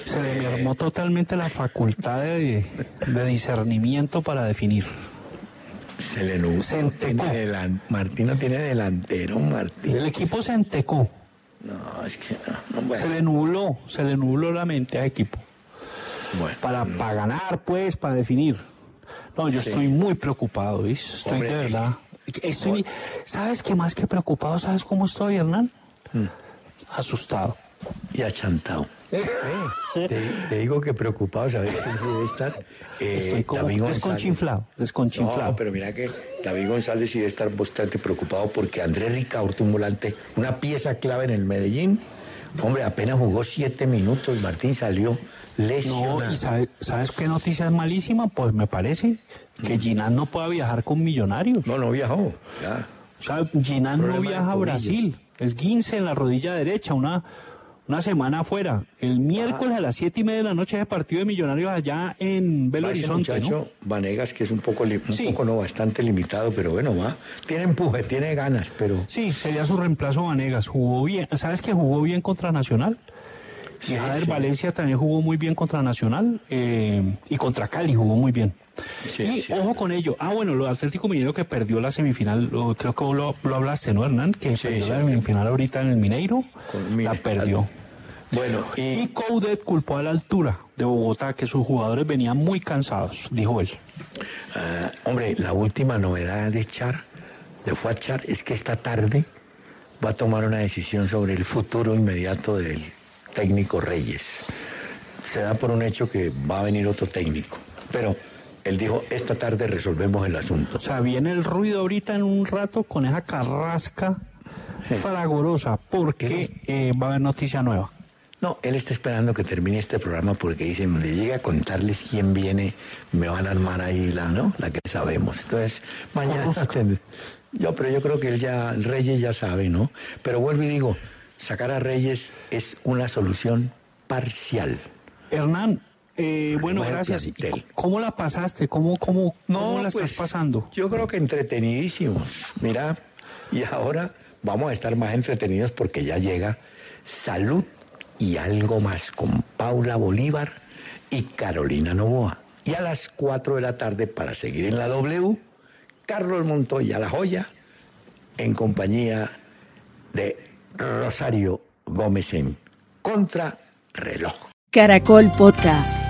Se le mermó totalmente la facultad de, de discernimiento para definir.
Se le nu-
Se entecó.
Martín no tiene delantero, Martín.
El equipo se entecó,
No, es que no, no, bueno.
se le nubló, se le nubló la mente al equipo.
Bueno.
Para, para ganar, pues, para definir. No, yo estoy muy preocupado, ¿ves? Estoy
Hombre,
de verdad. Estoy, ¿Sabes qué más que preocupado? ¿Sabes cómo estoy, Hernán?
Mm.
Asustado.
y achantado. Te, te digo que preocupado, ¿sabes estar? Eh,
Estoy como
David González.
desconchinflado, desconchinflado.
No, pero mira que David González sí debe estar bastante preocupado porque Andrés Ricaurte, un volante, una pieza clave en el Medellín, Hombre, apenas jugó siete minutos, Martín salió lesionado.
No, ¿y sabe- sabes qué noticia es malísima? Pues me parece que Ginán no pueda viajar con millonarios.
No, no viajó. Ya.
O sea, Ginán no viaja a. Brasil. Es 15 en la rodilla derecha, una, una semana afuera. El miércoles
Ah.
a las siete y media de la noche es partido de millonarios allá en Belo
Va ese
Horizonte, ¿no?
muchacho Vanegas, que es un poco, un
Sí.
poco no, bastante limitado, pero bueno, va. Tiene empuje, tiene ganas, pero
Sí, sería su reemplazo Vanegas. Jugó bien. ¿Sabes que jugó bien contra Nacional? Y Jader
sí.
Valencia también jugó muy bien contra Nacional eh, y contra Cali jugó muy bien.
Sí,
y
sí.
ojo con ello. Ah, bueno, lo Atlético Mineiro que perdió la semifinal, lo- creo que vos lo, lo hablaste, ¿no, Hernán? Que
Sí,
perdió
sí,
la
sí.
semifinal ahorita en el Mineiro.
Con
la perdió.
bueno,
Y
y
Coudet culpó a la altura de Bogotá que sus jugadores venían muy cansados, dijo él.
ah, hombre, la última novedad de Char, de Fuad Char, es que esta tarde va a tomar una decisión sobre el futuro inmediato del técnico Reyes. Se da por un hecho que va a venir otro técnico, pero él dijo, esta tarde resolvemos el asunto.
O sea, viene el ruido ahorita en un rato con esa carrasca fragorosa, porque eh, va a haber noticia nueva.
No, él está esperando que termine este programa porque dice, donde llegue a contarles quién viene, me van a armar ahí la, ¿no? La que sabemos. Entonces, mañana Yo, pero yo creo que él ya, Reyes ya sabe, ¿no? Pero vuelvo y digo, sacar a Reyes es una solución parcial.
Hernán, eh, bueno, gracias. ¿Y
plantel.
¿Cómo la pasaste? ¿Cómo, cómo, cómo la
pues,
estás pasando?
Yo creo que entretenidísimos. Mira, y ahora vamos a estar más entretenidos porque ya llega Salud y algo más con Paula Bolívar y Carolina Novoa. Y a las 4 de la tarde, para seguir en la W, Carlos Montoya La Joya, en compañía de Rosario Gómez en Contra Reloj.
Caracol Podcast.